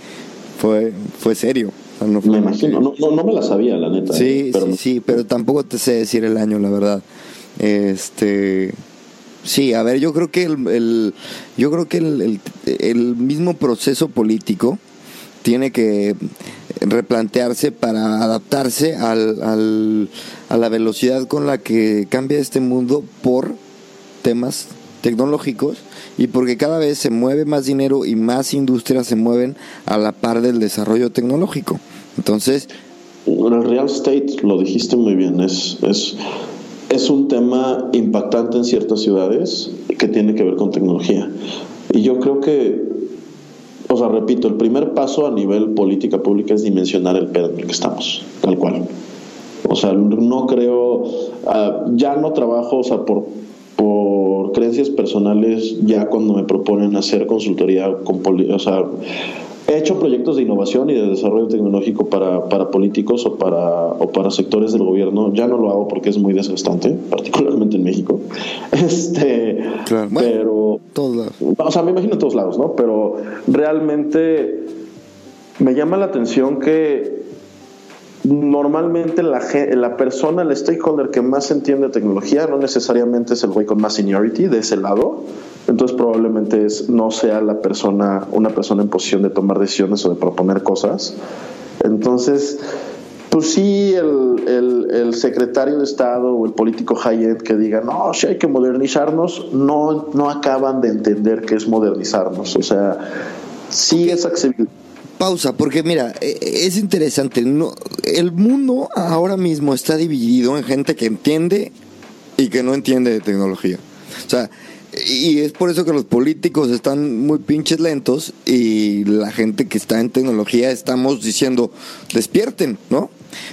fue, fue serio. no me imagino, no, no, me la sabía, la neta. Sí, ¿eh? pero... sí, sí, pero tampoco te sé decir el año, la verdad. Este. Sí, a ver, yo creo que el, el yo creo que el, el, el mismo proceso político tiene que replantearse para adaptarse al, a la velocidad con la que cambia este mundo por temas tecnológicos y porque cada vez se mueve más dinero y más industrias se mueven a la par del desarrollo tecnológico. Entonces... El real estate, lo dijiste muy bien, es, es, es un tema impactante en ciertas ciudades que tiene que ver con tecnología. Y yo creo que o sea, repito, el primer paso a nivel política pública es dimensionar el pedo en el que estamos, tal cual. O sea, no creo, ah, ya no trabajo, o sea, por, por creencias personales, ya cuando me proponen hacer consultoría con, o sea, He hecho proyectos de innovación y de desarrollo tecnológico para, para políticos o para, o para sectores del gobierno. Ya no lo hago porque es muy desgastante, particularmente en México. Este, pero. Todos lados. O sea, me imagino en todos lados, ¿no? Pero realmente me llama la atención que normalmente la, la persona, el stakeholder que más entiende tecnología, no necesariamente es el güey con más seniority de ese lado, entonces probablemente es, no sea la persona, una persona en posición de tomar decisiones o de proponer cosas. Entonces, pues sí, el, el, el secretario de Estado o el político high-end que diga, no, si hay que modernizarnos, no, no acaban de entender qué es modernizarnos. O sea, sí es accesible pausa, porque mira, e, e, es interesante. No, el mundo ahora mismo está dividido en gente que entiende y que no entiende de tecnología. O sea, y es por eso que los políticos están muy pinches lentos y la gente que está en tecnología estamos diciendo, despierten, ¿no?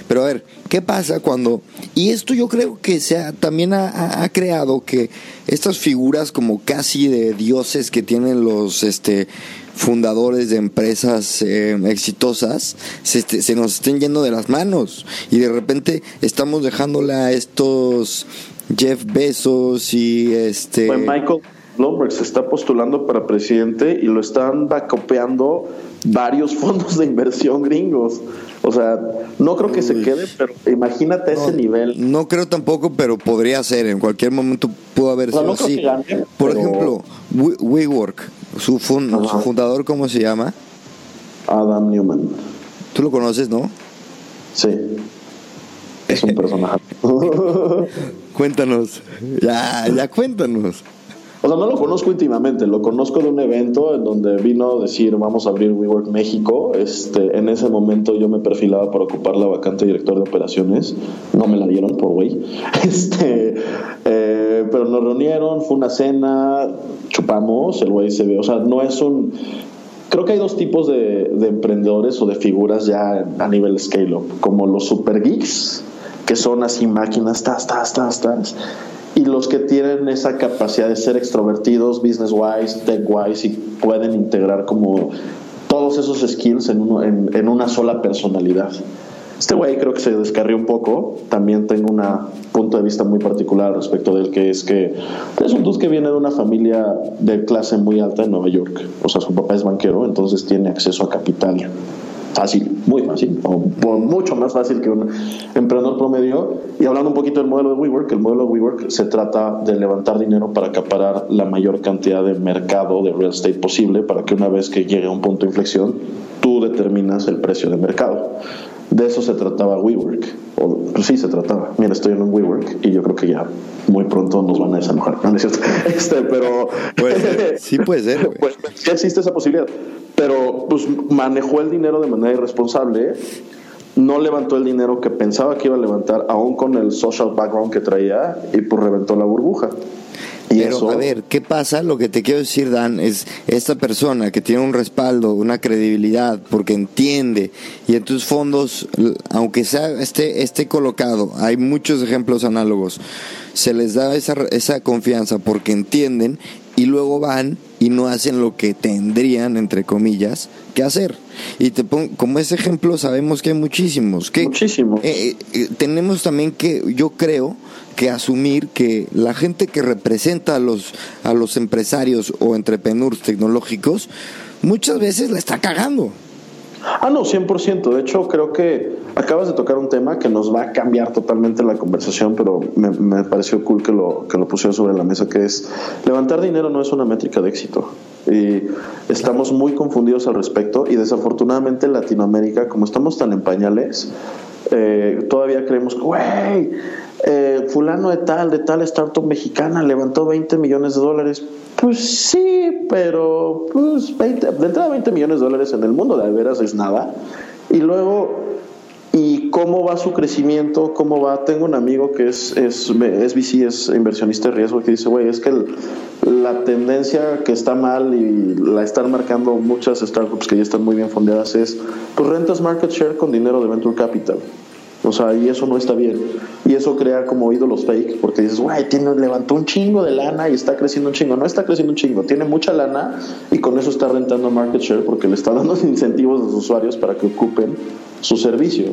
Pero a ver, ¿qué pasa cuando... Y esto yo creo que se también ha, creado que estas figuras como casi de dioses que tienen los este, fundadores de empresas eh, exitosas se, este, se, nos estén yendo de las manos y de repente estamos dejándole a estos Jeff Bezos y este... Pues Michael Bloomberg se está postulando para presidente y lo están backupeando varios fondos de inversión gringos. O sea, no creo que se quede, pero imagínate ese nivel. No creo tampoco, pero podría ser. En cualquier momento pudo haber sido así. Por ejemplo, WeWork, su, su fundador, ¿cómo se llama? Adam Newman. ¿Tú lo conoces, no? Sí. Es un personaje. cuéntanos. Ya, ya cuéntanos. O sea, no lo conozco íntimamente, lo conozco de un evento en donde vino a decir vamos a abrir WeWork México. Este, en ese momento yo me perfilaba para ocupar la vacante de director de operaciones. No me la dieron por güey. Este, eh, pero nos reunieron, fue una cena, chupamos, el güey se ve. O sea, no es un. Creo que hay dos tipos de, de emprendedores o de figuras ya a nivel scale-up, como los super geeks, que son así máquinas, tas, tas, tas, tas y los que tienen esa capacidad de ser extrovertidos, business wise, tech wise y pueden integrar como todos esos skills en, uno, en, una sola personalidad. Este güey creo que se descarrió un poco. También tengo un punto de vista muy particular respecto de él, que es que es un dude que viene de una familia de clase muy alta en Nueva York. O sea, su papá es banquero, entonces tiene acceso a capital fácil, muy fácil, o, mucho más fácil que un emprendedor promedio. Y hablando un poquito del modelo de WeWork, el modelo de WeWork se trata de levantar dinero para acaparar la mayor cantidad de mercado de real estate posible para que una vez que llegue a un punto de inflexión, tú determinas el precio de mercado. De eso se trataba WeWork. O, pues sí, se trataba. Mira, estoy en un WeWork y yo creo que ya muy pronto nos van a desenojar. No, es Este, pero. sí puede ser. Pues, ya existe esa posibilidad pero pues manejó el dinero de manera irresponsable no levantó el dinero que pensaba que iba a levantar, aún con el social background que traía, y pues reventó la burbuja. Pero eso, a ver, ¿qué pasa? Lo que te quiero decir, Dan, es esta persona que tiene un respaldo, una credibilidad, porque entiende, y en tus fondos, aunque sea esté, esté colocado, hay muchos ejemplos análogos, se les da esa, esa confianza porque entienden y luego van y no hacen lo que tendrían, entre comillas, que hacer. Y te pongo, como ese ejemplo sabemos que hay muchísimos. Que, Muchísimos. eh, eh, tenemos también que, yo creo, que asumir que la gente que representa a los, a los empresarios o entrepreneurs tecnológicos muchas veces la está cagando. Ah, no, 100%. De hecho, creo que acabas de tocar un tema que nos va a cambiar totalmente la conversación, pero me, pareció cool que lo, que lo pusieron sobre la mesa, que es levantar dinero no es una métrica de éxito. Y estamos muy confundidos al respecto y desafortunadamente en Latinoamérica, como estamos tan en pañales, eh, todavía creemos que, güey, eh, fulano de tal, de tal startup mexicana levantó 20 millones de dólares. Pues sí, pero pues 20, de entrada 20 millones de dólares en el mundo de veras es nada. Y luego, ¿y cómo va su crecimiento? ¿Cómo va? Tengo un amigo que es, es, es VC, es inversionista de riesgo, que dice, güey, es que la tendencia que está mal y la están marcando muchas startups que ya están muy bien fondeadas es, pues rentas market share con dinero de venture capital. O sea, y eso no está bien. Y eso crea como ídolos fake, porque dices, güey, tiene, levantó un chingo de lana y está creciendo un chingo. No está creciendo un chingo, tiene mucha lana y con eso está rentando market share porque le está dando incentivos a los usuarios para que ocupen su servicio.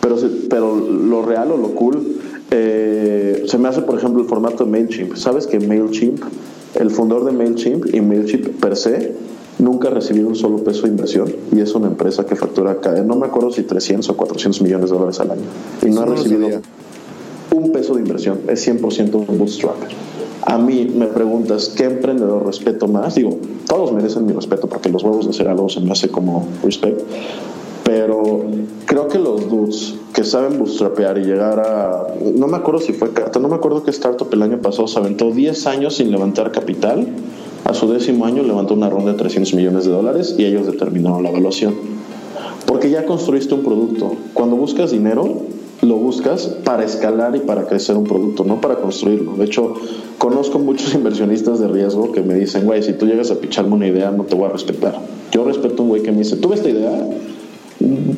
Pero, pero lo real o lo cool eh, se me hace, por ejemplo, el formato de MailChimp. ¿Sabes que MailChimp, el fundador de MailChimp y MailChimp per se, nunca ha recibido un solo peso de inversión y es una empresa que factura, cada- no me acuerdo si 300 o 400 millones de dólares al año y no ha recibido un peso de inversión, es 100% un bootstrap. A mí me preguntas, ¿qué emprendedor respeto más? Digo, todos merecen mi respeto porque los huevos de hacer algo se me hace como respect, pero creo que los dudes que saben bootstrapear y llegar a, no me acuerdo si fue Carta, no me acuerdo qué startup el año pasado se aventó 10 años sin levantar capital, a su décimo año levantó una ronda de 300 millones de dólares y ellos determinaron la evaluación. Porque ya construiste un producto. Cuando buscas dinero, lo buscas para escalar y para crecer un producto, no para construirlo. De hecho, conozco muchos inversionistas de riesgo que me dicen, güey, si tú llegas a picharme una idea, no te voy a respetar. Yo respeto a un güey que me dice, tuve esta idea,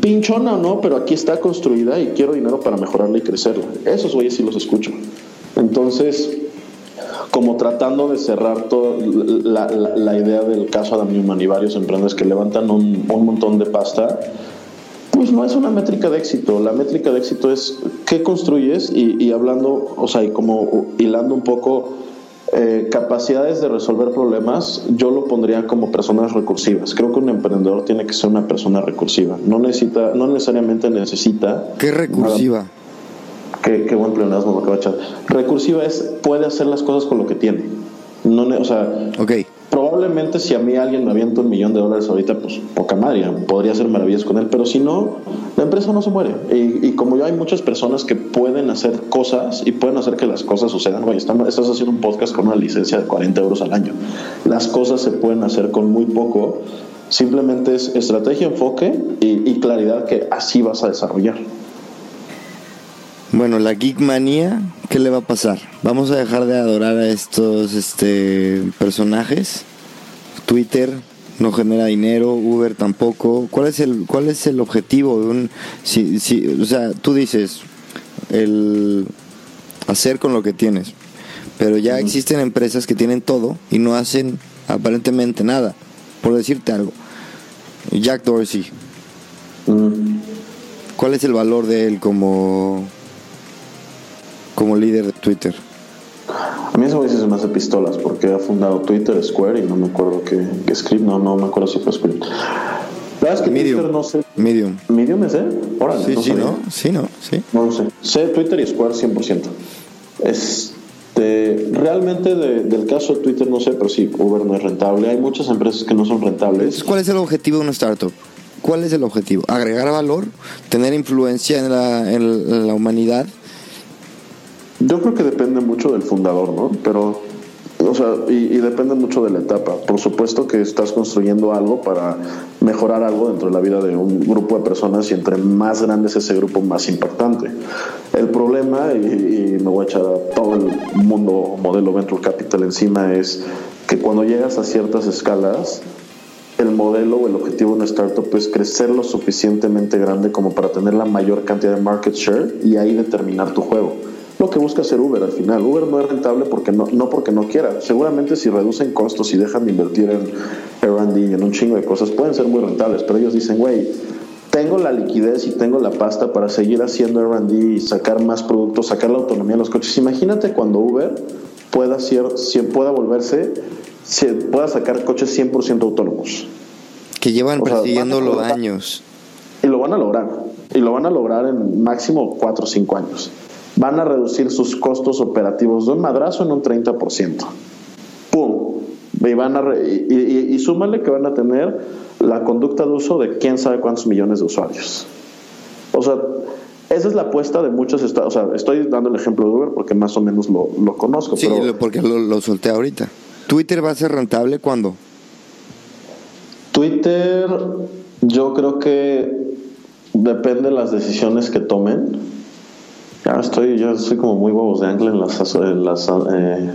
pinchona o no, pero aquí está construida y quiero dinero para mejorarla y crecerla. Esos güeyes sí los escucho. Entonces, como tratando de cerrar toda la, la- la idea del caso Adam Newman y varios emprendedores que levantan un, un montón de pasta, pues no es una métrica de éxito. La métrica de éxito es qué construyes y, y hablando, o sea, y como hilando un poco eh, capacidades de resolver problemas, yo lo pondría como personas recursivas. Creo que un emprendedor tiene que ser una persona recursiva. No necesita, no necesariamente necesita. ¿Qué recursiva? Qué, qué buen pleonasmo me acaba de echar. Recursiva es puede hacer las cosas con lo que tiene. No, o sea, probablemente si a mí alguien me avienta un millón de dólares ahorita, pues poca madre, podría hacer maravillas con él, pero si no, la empresa no se muere. Y, y como yo hay muchas personas que pueden hacer cosas y pueden hacer que las cosas sucedan, güey, están- estás haciendo un podcast con una licencia de 40 euros al año. Las cosas se pueden hacer con muy poco. Simplemente es estrategia, enfoque y, y claridad que así vas a desarrollar. Bueno, la geek manía, ¿qué le va a pasar? Vamos a dejar de adorar a estos este, personajes. Twitter no genera dinero, Uber tampoco. ¿Cuál es el cuál es el objetivo de un si, si, o sea, tú dices el hacer con lo que tienes. Pero ya existen empresas que tienen todo y no hacen aparentemente nada. Por decirte algo. Jack Dorsey. ¿cuál es el valor de él como como líder de Twitter? A mí ese güey sí se me hace pistolas porque ha fundado Twitter, Square y no me acuerdo qué, qué script, no, no me acuerdo si fue script. La verdad es que Medium. Twitter no sé. Medium. ¿Medium es él? Órale, Sí, no sí, sabía. ¿no? Sí, ¿no? Sí. No lo sé. Sé Twitter y Square 100%. Este, realmente de- del caso de Twitter no sé, pero sí, Uber no es rentable. Hay muchas empresas que no son rentables. Entonces, ¿cuál es el objetivo de una startup? ¿Cuál es el objetivo? ¿Agregar valor? ¿Tener influencia en la, en la humanidad? Yo creo que depende mucho del fundador, ¿no? Pero O sea, y, y, depende mucho de la etapa. Por supuesto que estás construyendo algo para mejorar algo dentro de la vida de un grupo de personas y entre más grande es ese grupo, más impactante. El problema, y, y me voy a echar a todo el mundo modelo Venture Capital encima, es que cuando llegas a ciertas escalas, el modelo o el objetivo de una startup es crecer lo suficientemente grande como para tener la mayor cantidad de market share y ahí determinar tu juego lo que busca hacer Uber al final. Uber no es rentable porque no, no porque no quiera. Seguramente si reducen costos y dejan de invertir en R&D y en un chingo de cosas, pueden ser muy rentables, pero ellos dicen, güey, tengo la liquidez y tengo la pasta para seguir haciendo R&D y sacar más productos, sacar la autonomía de los coches. Imagínate cuando Uber pueda, ser, pueda volverse, pueda sacar coches 100% autónomos. Que llevan persiguiéndolo años. Y lo van a lograr. Y lo van a lograr en máximo 4 o 5 años van a reducir sus costos operativos de un madrazo en un 30%. ¡Pum! Y, van a y, súmale que van a tener la conducta de uso de quién sabe cuántos millones de usuarios. O sea, esa es la apuesta de muchos estados. O sea, estoy dando el ejemplo de Uber porque más o menos lo, conozco. Sí, porque lo, lo, solté ahorita. ¿Twitter va a ser rentable cuándo? Twitter, yo creo que depende de las decisiones que tomen ya estoy, yo soy como muy huevos de ángel en las, las eh,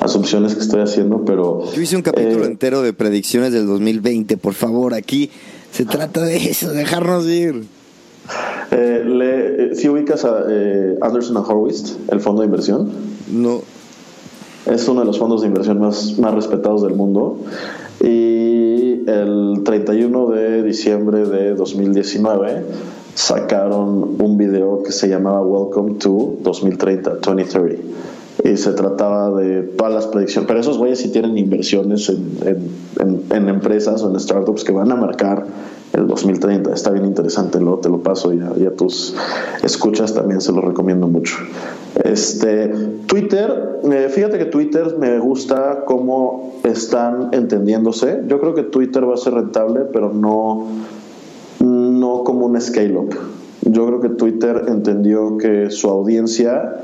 asunciones que estoy haciendo, pero... Yo hice un capítulo eh, entero de predicciones del 2020, por favor, aquí se trata de eso, dejarnos ir. Eh, le, ¿Si ubicas a Anderson Horowitz, el fondo de inversión? No. Es uno de los fondos de inversión más, más respetados del mundo. Y el 31 de diciembre de 2019 sacaron un video que se llamaba Welcome to 2030, 2030. Y se trataba de todas las predicciones. Pero esos güeyes sí tienen inversiones en, en, empresas o en startups que van a marcar el 2030. Está bien interesante, luego te lo paso y a, tus escuchas también se lo recomiendo mucho. Este, Twitter, eh, fíjate que Twitter me gusta cómo están entendiéndose. Yo creo que Twitter va a ser rentable, pero no no como un scale-up. Yo creo que Twitter entendió que su audiencia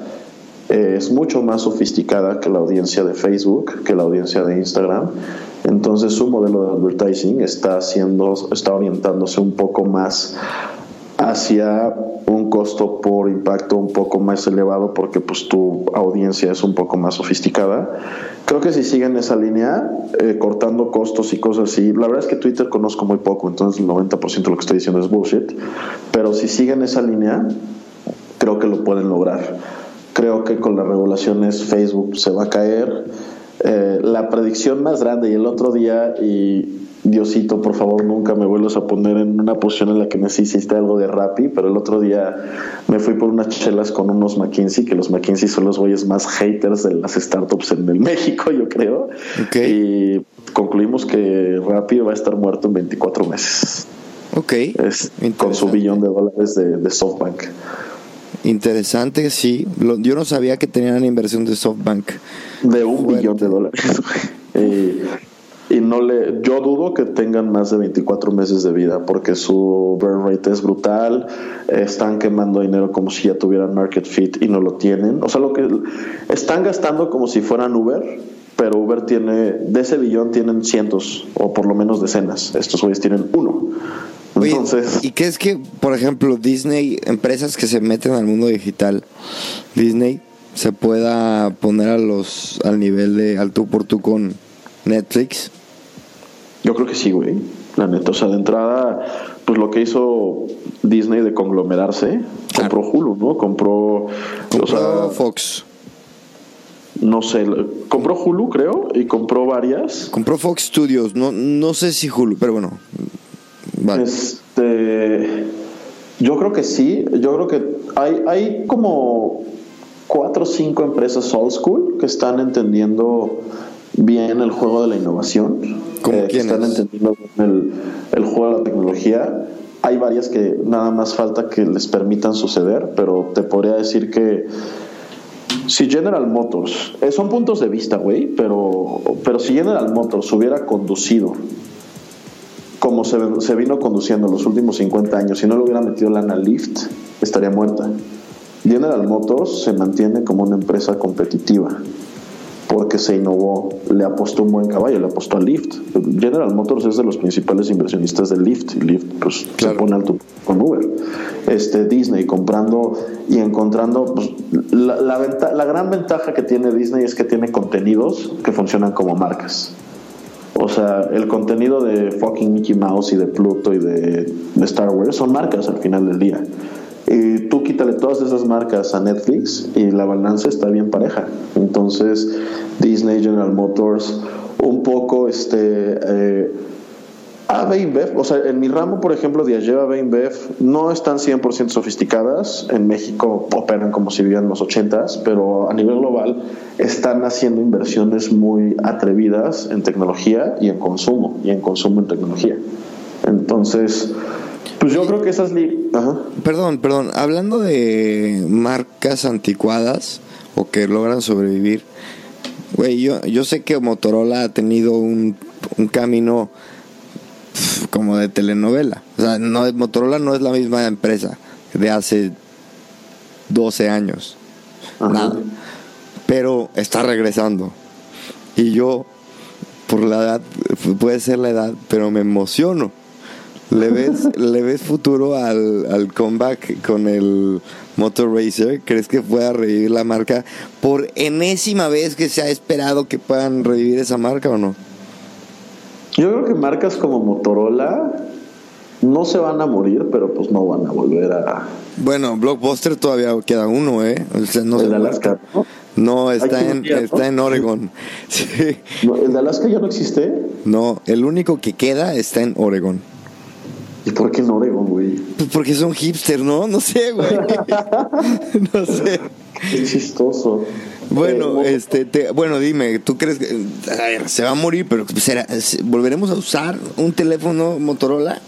eh, es mucho más sofisticada que la audiencia de Facebook, que la audiencia de Instagram. Entonces su modelo de advertising está haciendo, está orientándose un poco más hacia un costo por impacto un poco más elevado porque pues tu audiencia es un poco más sofisticada. Creo que si siguen esa línea, eh, cortando costos y cosas así, la verdad es que Twitter conozco muy poco, entonces el 90% de lo que estoy diciendo es bullshit, pero si siguen esa línea, creo que lo pueden lograr. Creo que con las regulaciones Facebook se va a caer. Eh, la predicción más grande y el otro día, y Diosito, por favor, nunca me vuelvas a poner en una posición en la que necesite algo de Rappi, pero el otro día me fui por unas chelas con unos McKinsey, que los McKinsey son los güeyes más haters de las startups en el México, yo creo. Y concluimos que Rappi va a estar muerto en 24 meses. Ok. con su billón de dólares de, SoftBank. Interesante, sí. yo no sabía que tenían inversión de SoftBank. De un billón de dólares. eh, y no le yo dudo que tengan más de 24 meses de vida porque su burn rate es brutal están quemando dinero como si ya tuvieran market fit y no lo tienen. O sea lo que están gastando como si fueran Uber pero Uber tiene de ese billón tienen cientos o por lo menos decenas. Estos güeyes tienen uno. Entonces y qué es que por ejemplo Disney empresas que se meten al mundo digital Disney se pueda poner a los al nivel de al tú por tú con Netflix yo creo que sí, güey. La neta. O sea, de entrada, pues lo que hizo Disney de conglomerarse, compró Hulu, ¿no? Compró. Compró Fox. No sé, compró Hulu, creo, y compró varias. Compró Fox Studios, no, no sé si Hulu, pero bueno. Este. Yo creo que sí. Yo creo que hay, hay como cuatro o cinco empresas old school que están entendiendo bien el juego de la innovación, eh, que están entendiendo el, el juego de la tecnología. Hay varias que nada más falta que les permitan suceder, pero te podría decir que si General Motors, eh, son puntos de vista, güey, pero, pero si General Motors hubiera conducido como se, se, vino conduciendo los últimos 50 años, si no le hubiera metido lana Lyft, estaría muerta. General Motors se mantiene como una empresa competitiva porque se innovó, le apostó un buen caballo, le apostó a Lyft. General Motors es de los principales inversionistas de Lyft y Lyft pues, se pone alto con Uber. Este, Disney comprando y encontrando pues, la, la, la gran ventaja que tiene Disney es que tiene contenidos que funcionan como marcas. O sea, el contenido de fucking Mickey Mouse y de Pluto y de, de Star Wars son marcas al final del día. Y tú quítale todas esas marcas a Netflix y la balanza está bien pareja. Entonces, Disney, General Motors, un poco este. Eh, InBev, o sea, en mi ramo, por ejemplo, de AB InBev no están 100% sofisticadas. En México operan como si vivieran los 80s, pero a nivel global están haciendo inversiones muy atrevidas en tecnología y en consumo, y en consumo en tecnología. Entonces, pues yo creo que esas... Ajá. Perdón, perdón, hablando de marcas anticuadas o que logran sobrevivir, güey, yo, yo sé que Motorola ha tenido un, un camino como de telenovela. O sea, no, Motorola no es la misma empresa de hace 12 años. Ajá. Nada. Pero está regresando. Y yo, por la edad, puede ser la edad, pero me emociono. ¿Le ves, ¿le ves futuro al, al comeback con el Motor Racer? ¿Crees que pueda revivir la marca por enésima vez que se ha esperado que puedan revivir esa marca o no? Yo creo que marcas como Motorola no se van a morir, pero pues no van a volver a. Bueno, Blockbuster todavía queda uno, ¿eh? O sea, no el de Alaska, ¿no? No, está, en, día, en Oregon. Sí. ¿El de Alaska ya no existe? No, el único que queda está en Oregon. ¿Y por qué en Oregon, güey? Pues porque son hipster, ¿no? No sé, güey. no sé. Qué chistoso. Bueno, eh, este, te, bueno, dime, ¿tú crees que a ver, se va a morir, pero será, volveremos a usar un teléfono Motorola?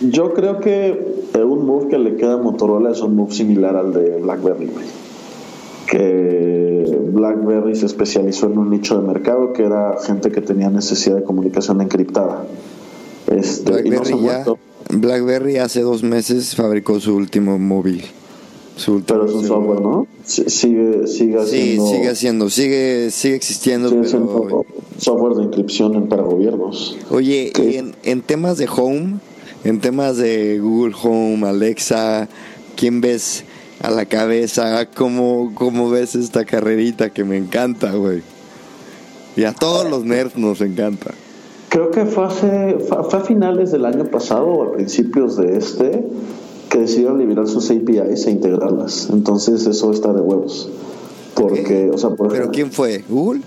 Yo creo que un move que le queda a Motorola es un move similar al de BlackBerry, güey. Que BlackBerry se especializó en un nicho de mercado que era gente que tenía necesidad de comunicación encriptada. Este, BlackBerry, y no ya, BlackBerry hace dos meses fabricó su último móvil. Su último pero es un software, ¿no? Sigue, sigue haciendo. Sí, sigue haciendo, sigue, sigue existiendo. Sigue pero... siendo software de inscripción para gobiernos. Oye, y en, en temas de home, en temas de Google Home, Alexa, ¿quién ves a la cabeza? ¿Cómo, cómo ves esta carrerita que me encanta, güey? Y a todos los nerds nos encanta. Creo que fue, hace, fue a finales del año pasado o a principios de este que decidieron liberar sus APIs e integrarlas. Entonces eso está de huevos. Porque, o sea, por ¿Pero ejemplo, quién fue? ¿Google?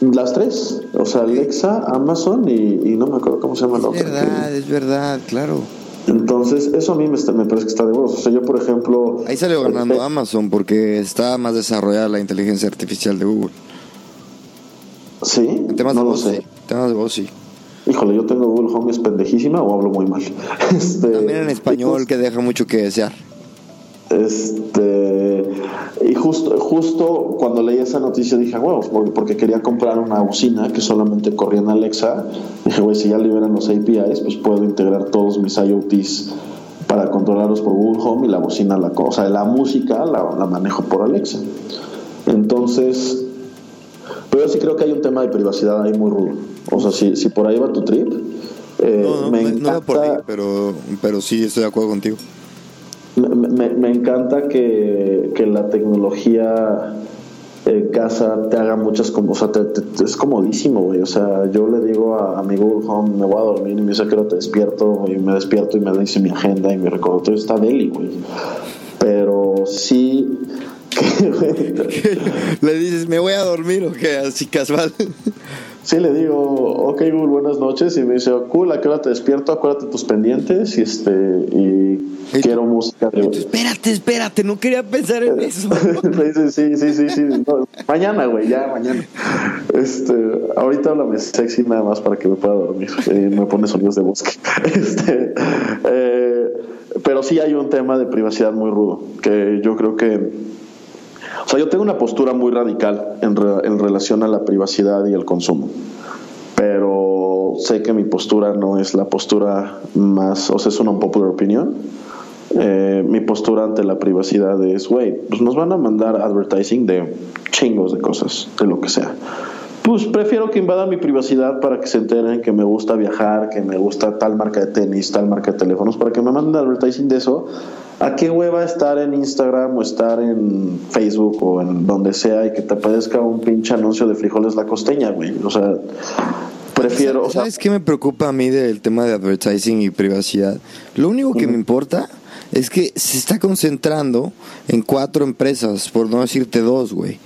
Las tres, o sea, Alexa, Amazon y, y no me acuerdo cómo se llama la Es otra. verdad, es verdad, claro. Entonces, eso a mí me, está- me parece que está de huevos. O sea, yo, por ejemplo. Ahí salió ganando este, Amazon porque está más desarrollada la inteligencia artificial de Google. Sí, En temas no de lo voz, sé. temas de voz, sí. Híjole, yo tengo Google Home, es pendejísima o hablo muy mal. Este, También en español que deja mucho que desear. Este, y justo, justo cuando leí esa noticia dije, huevos, porque, quería comprar una bocina que solamente corría en Alexa. Dije, güey, si ya liberan los APIs, pues puedo integrar todos mis IoTs para controlarlos por Google Home y la bocina, la, co- o sea, la música la, la manejo por Alexa. Entonces, pero yo sí creo que hay un tema de privacidad ahí muy rudo. O sea, si, si por ahí va tu trip, eh, No, no, me no, encanta... no por ahí, pero, pero sí estoy de acuerdo contigo. Me, me- me encanta que, que la tecnología en casa te haga muchas como, o sea, te- te- es comodísimo, güey. O sea, yo le digo a, a mi Google Home, me voy a dormir y me dice que te despierto, y me despierto y me dice mi agenda y mi recordatorio está deli, güey. Pero sí, Le dices, me voy a dormir o qué, así casual. sí le digo, ok Google, buenas noches, y me dice, oh, cool, ¿a qué hora te despierto? Acuérdate tus pendientes y este, y ¿Y quiero música de... Tú, espérate, espérate, no quería pensar en eso. Me dice, sí, sí, sí, sí. no, mañana, güey, ya, mañana. Este, ahorita háblame sexy nada más para que me pueda dormir. Eh, me pone sonidos de bosque. Este, eh, pero sí hay un tema de privacidad muy rudo, que yo creo que... O sea, yo tengo una postura muy radical en, re- en relación a la privacidad y el consumo. Pero sé que mi postura no es la postura más, o sea, es una unpopular opinión, eh, mi postura ante la privacidad es, güey, pues nos van a mandar advertising de chingos de cosas, de lo que sea. Pues prefiero que invadan mi privacidad para que se enteren que me gusta viajar, que me gusta tal marca de tenis, tal marca de teléfonos, para que me manden advertising de eso. ¿A qué hueva estar en Instagram o estar en Facebook o en donde sea y que te aparezca un pinche anuncio de frijoles la costeña, güey? O sea, prefiero. o sea, ¿Sabes qué me preocupa a mí del tema de advertising y privacidad? Lo único que me importa es que se está concentrando en cuatro empresas, por no decirte dos, güey.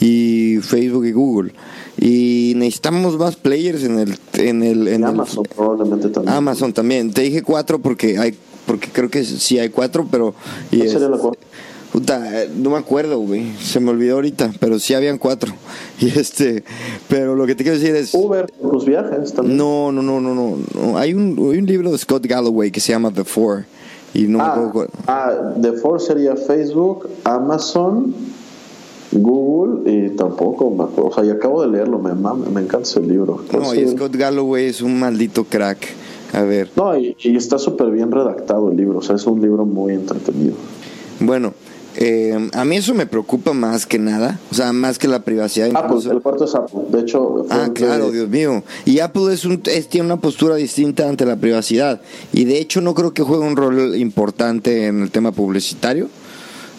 Y Facebook y Google. Y necesitamos más players en el... En el, en el- Amazon probablemente también. Amazon también. Te dije cuatro porque hay porque creo que sí hay cuatro, pero... y ¿Cuál sería la es- cuarta? Puta, no me acuerdo, güey. Se me olvidó ahorita, pero sí habían cuatro. Y este, pero lo que te quiero decir es... Uber, tus viajes también. No, no, no, no, no. Hay, un, hay un libro de Scott Galloway que se llama The Four. Y no me Ah, acuerdo cuál. ah, The Four sería Facebook, Amazon, Google y tampoco me acuerdo. O sea, y acabo de leerlo, me, encanta ese libro. No, Pues y. Scott Galloway es un maldito crack. A ver, No, y, y está súper bien redactado el libro, o sea, es un libro muy entretenido. bueno, eh, a mí eso me preocupa más que nada. O sea, más que la privacidad. Apple, incluso. el cuarto es Apple. De hecho, Ah, claro, de- Dios mío. Y Apple es un, es- tiene una postura distinta ante la privacidad. Y de hecho no creo que juegue un rol importante en el tema publicitario.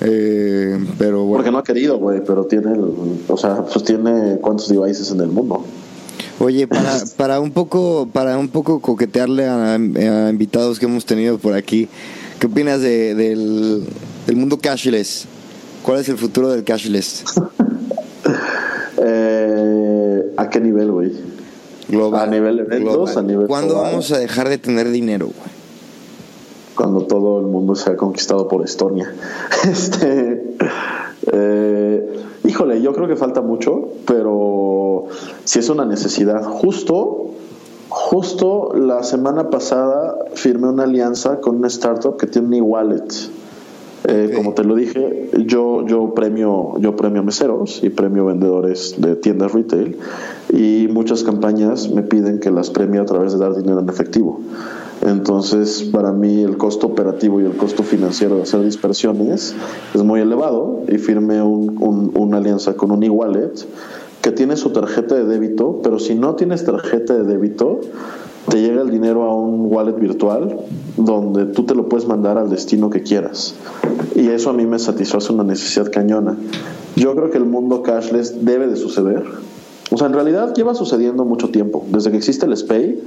Eh, pero bueno. Porque no ha querido, güey, pero tiene, el- o sea, pues tiene cuántos devices en el mundo. Oye, para, para un poco para un poco coquetearle a, a invitados que hemos tenido por aquí, ¿qué opinas de- del, del mundo cashless? ¿Cuál es el futuro del cashless Eh, ¿A qué nivel, güey? global? A nivel eventos, global. a nivel ¿Cuándo global. vamos a dejar de tener dinero? güey? Cuando todo el mundo sea conquistado por Estonia. Este, eh, híjole, yo creo que falta mucho, pero si es una necesidad. Justo, justo la semana pasada firmé una alianza con una startup que tiene un e-wallet. Eh. Como te lo dije, yo, yo premio yo premio meseros y premio vendedores de tiendas retail y muchas campañas me piden que las premie a través de dar dinero en efectivo. Entonces, para mí el costo operativo y el costo financiero de hacer dispersiones es muy elevado y firmé un- un- una alianza con un e-wallet que tiene su tarjeta de débito, pero si no tienes tarjeta de débito, te llega el dinero a un wallet virtual donde tú te lo puedes mandar al destino que quieras. Y eso a mí me satisface una necesidad cañona. Yo creo que el mundo cashless debe de suceder. O sea, en realidad lleva sucediendo mucho tiempo. Desde que existe el SPAY,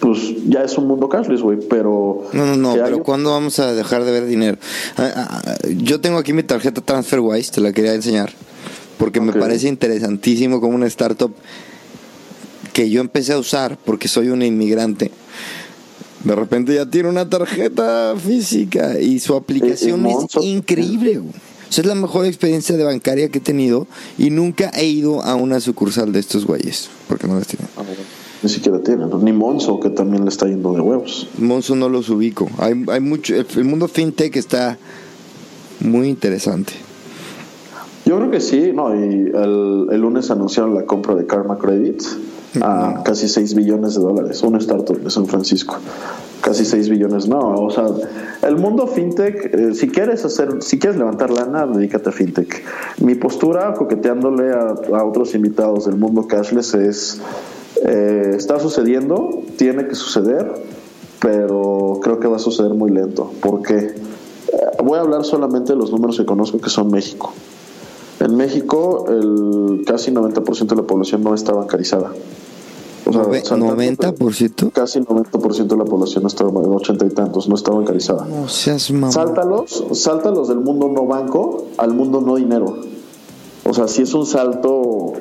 pues ya es un mundo cashless, güey. Pero. No, no, no, pero ¿cuándo vamos a dejar de ver dinero? Ah, ah, ah, yo tengo aquí mi tarjeta TransferWise, te la quería enseñar, porque me parece interesantísimo como una startup que yo empecé a usar porque soy un inmigrante. De repente ya tiene una tarjeta física y su aplicación y es increíble. güey. O sea, es la mejor experiencia de bancaria que he tenido y nunca he ido a una sucursal de estos güeyes, porque no las tienen. Ni siquiera tiene. ¿no? Ni Monzo, que también le está yendo de huevos. Monzo no los ubico. Hay, hay mucho, el, el mundo fintech está muy interesante. Yo creo que sí, no, y el, el lunes anunciaron la compra de Karma Credit a casi 6 billones de dólares, una startup de San Francisco. Casi 6 billones, no, o sea, el mundo fintech, eh, si quieres hacer, si quieres levantar lana, dedícate a fintech. Mi postura, coqueteándole a, a otros invitados del mundo cashless, es, eh, está sucediendo, tiene que suceder, pero creo que va a suceder muy lento. ¿Por qué? Eh, voy a hablar solamente de los números que conozco que son México. En México, el casi 90% de la población no está bancarizada. O sea, Nove- saltando- ¿90%? Casi 90% de la población no está, 80 y tantos, no está bancarizada. No seas mamón. Sáltalos, sáltalos del mundo no banco al mundo no dinero. O sea, sí es un salto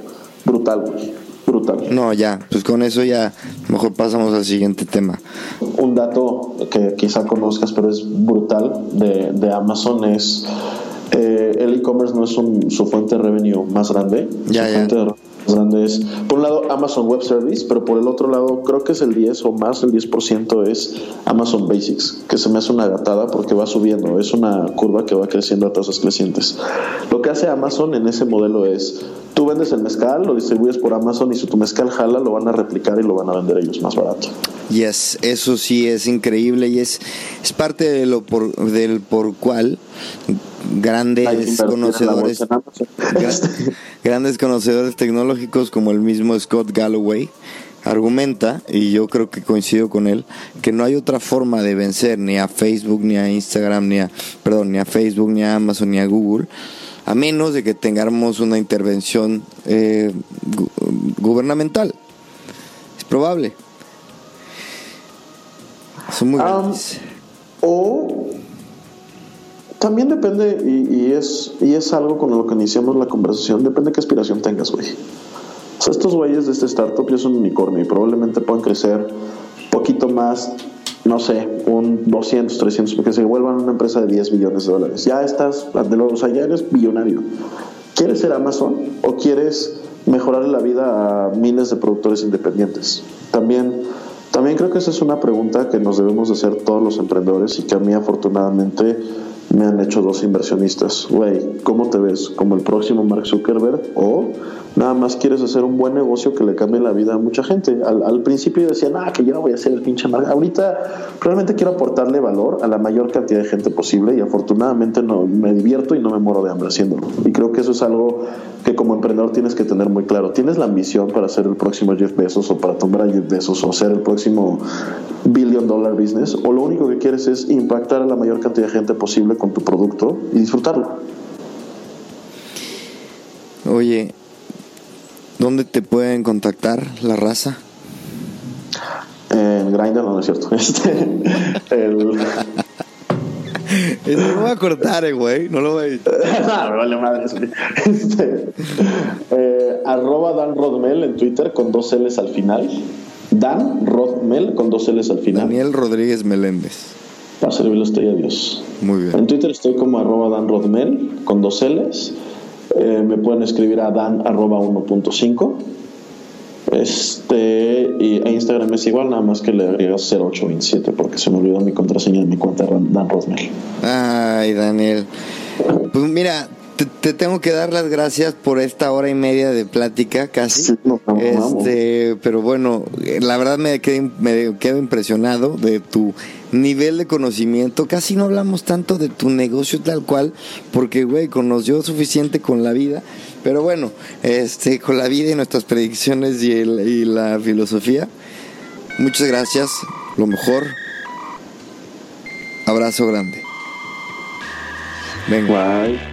brutal, güey. Brutal. No, ya, pues con eso ya mejor pasamos al siguiente tema. Un dato que quizá conozcas, pero es brutal de, de Amazon es eh, el e-commerce no es un- su fuente de revenue más grande. Ya, su ya. fuente de grande es, por un lado, Amazon Web Service, pero por el otro lado, creo que es el 10 o más, el 10% es Amazon Basics, que se me hace una gatada porque va subiendo. Es una curva que va creciendo a tasas crecientes. Lo que hace Amazon en ese modelo es, tú vendes el mezcal, lo distribuyes por Amazon y si tu mezcal jala, lo van a replicar y lo van a vender ellos más barato. Yes, eso sí es increíble y es, es parte de lo por, del por cual grandes conocedores grandes conocedores tecnológicos como el mismo Scott Galloway argumenta, y yo creo que coincido con él, que no hay otra forma de vencer ni a Facebook, ni a Instagram, ni a, perdón, ni a Facebook, ni a Amazon, ni a Google, a menos de que tengamos una intervención eh, gubernamental. Es probable. Son muy grandes. O también depende, y, es, y es algo con lo que iniciamos la conversación, depende de qué aspiración tengas, güey. O sea, estos güeyes de este startup ya son un unicornio y probablemente puedan crecer poquito más, no sé, un 200, 300, porque se vuelvan una empresa de 10 millones de dólares. Ya estás, de los ya eres billonario. ¿Quieres ser Amazon o quieres mejorar la vida a miles de productores independientes? También también creo que esa es una pregunta que nos debemos hacer todos los emprendedores y que a mí afortunadamente me han hecho dos inversionistas. Güey, ¿cómo te ves? ¿Como el próximo Mark Zuckerberg? ¿O nada más quieres hacer un buen negocio que le cambie la vida a mucha gente? Al, principio decían, ah, que yo voy a ser el pinche Mark. Ahorita realmente quiero aportarle valor a la mayor cantidad de gente posible y afortunadamente no, me divierto y no me muero de hambre haciéndolo. Y creo que eso es algo que como emprendedor tienes que tener muy claro. ¿Tienes la ambición para ser el próximo Jeff Bezos o para tomar a Jeff Bezos o ser el próximo billion dollar business? ¿O lo único que quieres es impactar a la mayor cantidad de gente posible con tu producto y disfrutarlo? Oye, ¿dónde te pueden contactar la raza? En Grindr, no, es cierto. Este, el... Eso no lo voy a cortar, eh, güey. No lo voy a editar. no, vale madre. Este, eh, arroba Dan Rodmel en Twitter con dos L's al final. Dan Rodmel con dos L's al final. Daniel Rodríguez Meléndez. Para servirle estoy a Dios. Muy bien. En Twitter estoy como arroba Dan Rodmel con dos L's. Eh, me pueden escribir a dan arroba 1.5 este, y a Instagram es igual, nada más que le agregas 0827 porque se me olvidó mi contraseña de mi cuenta Dan Rosmel. Ay, Daniel. Pues mira, te, tengo que dar las gracias por esta hora y media de plática, casi. este, pero bueno, la verdad me quedo, me quedo impresionado de tu nivel de conocimiento. Casi no hablamos tanto de tu negocio tal cual, porque, güey, conoció suficiente con la vida pero bueno, este, con la vida y nuestras predicciones y, y la filosofía, muchas gracias, lo mejor. Abrazo grande. Venga.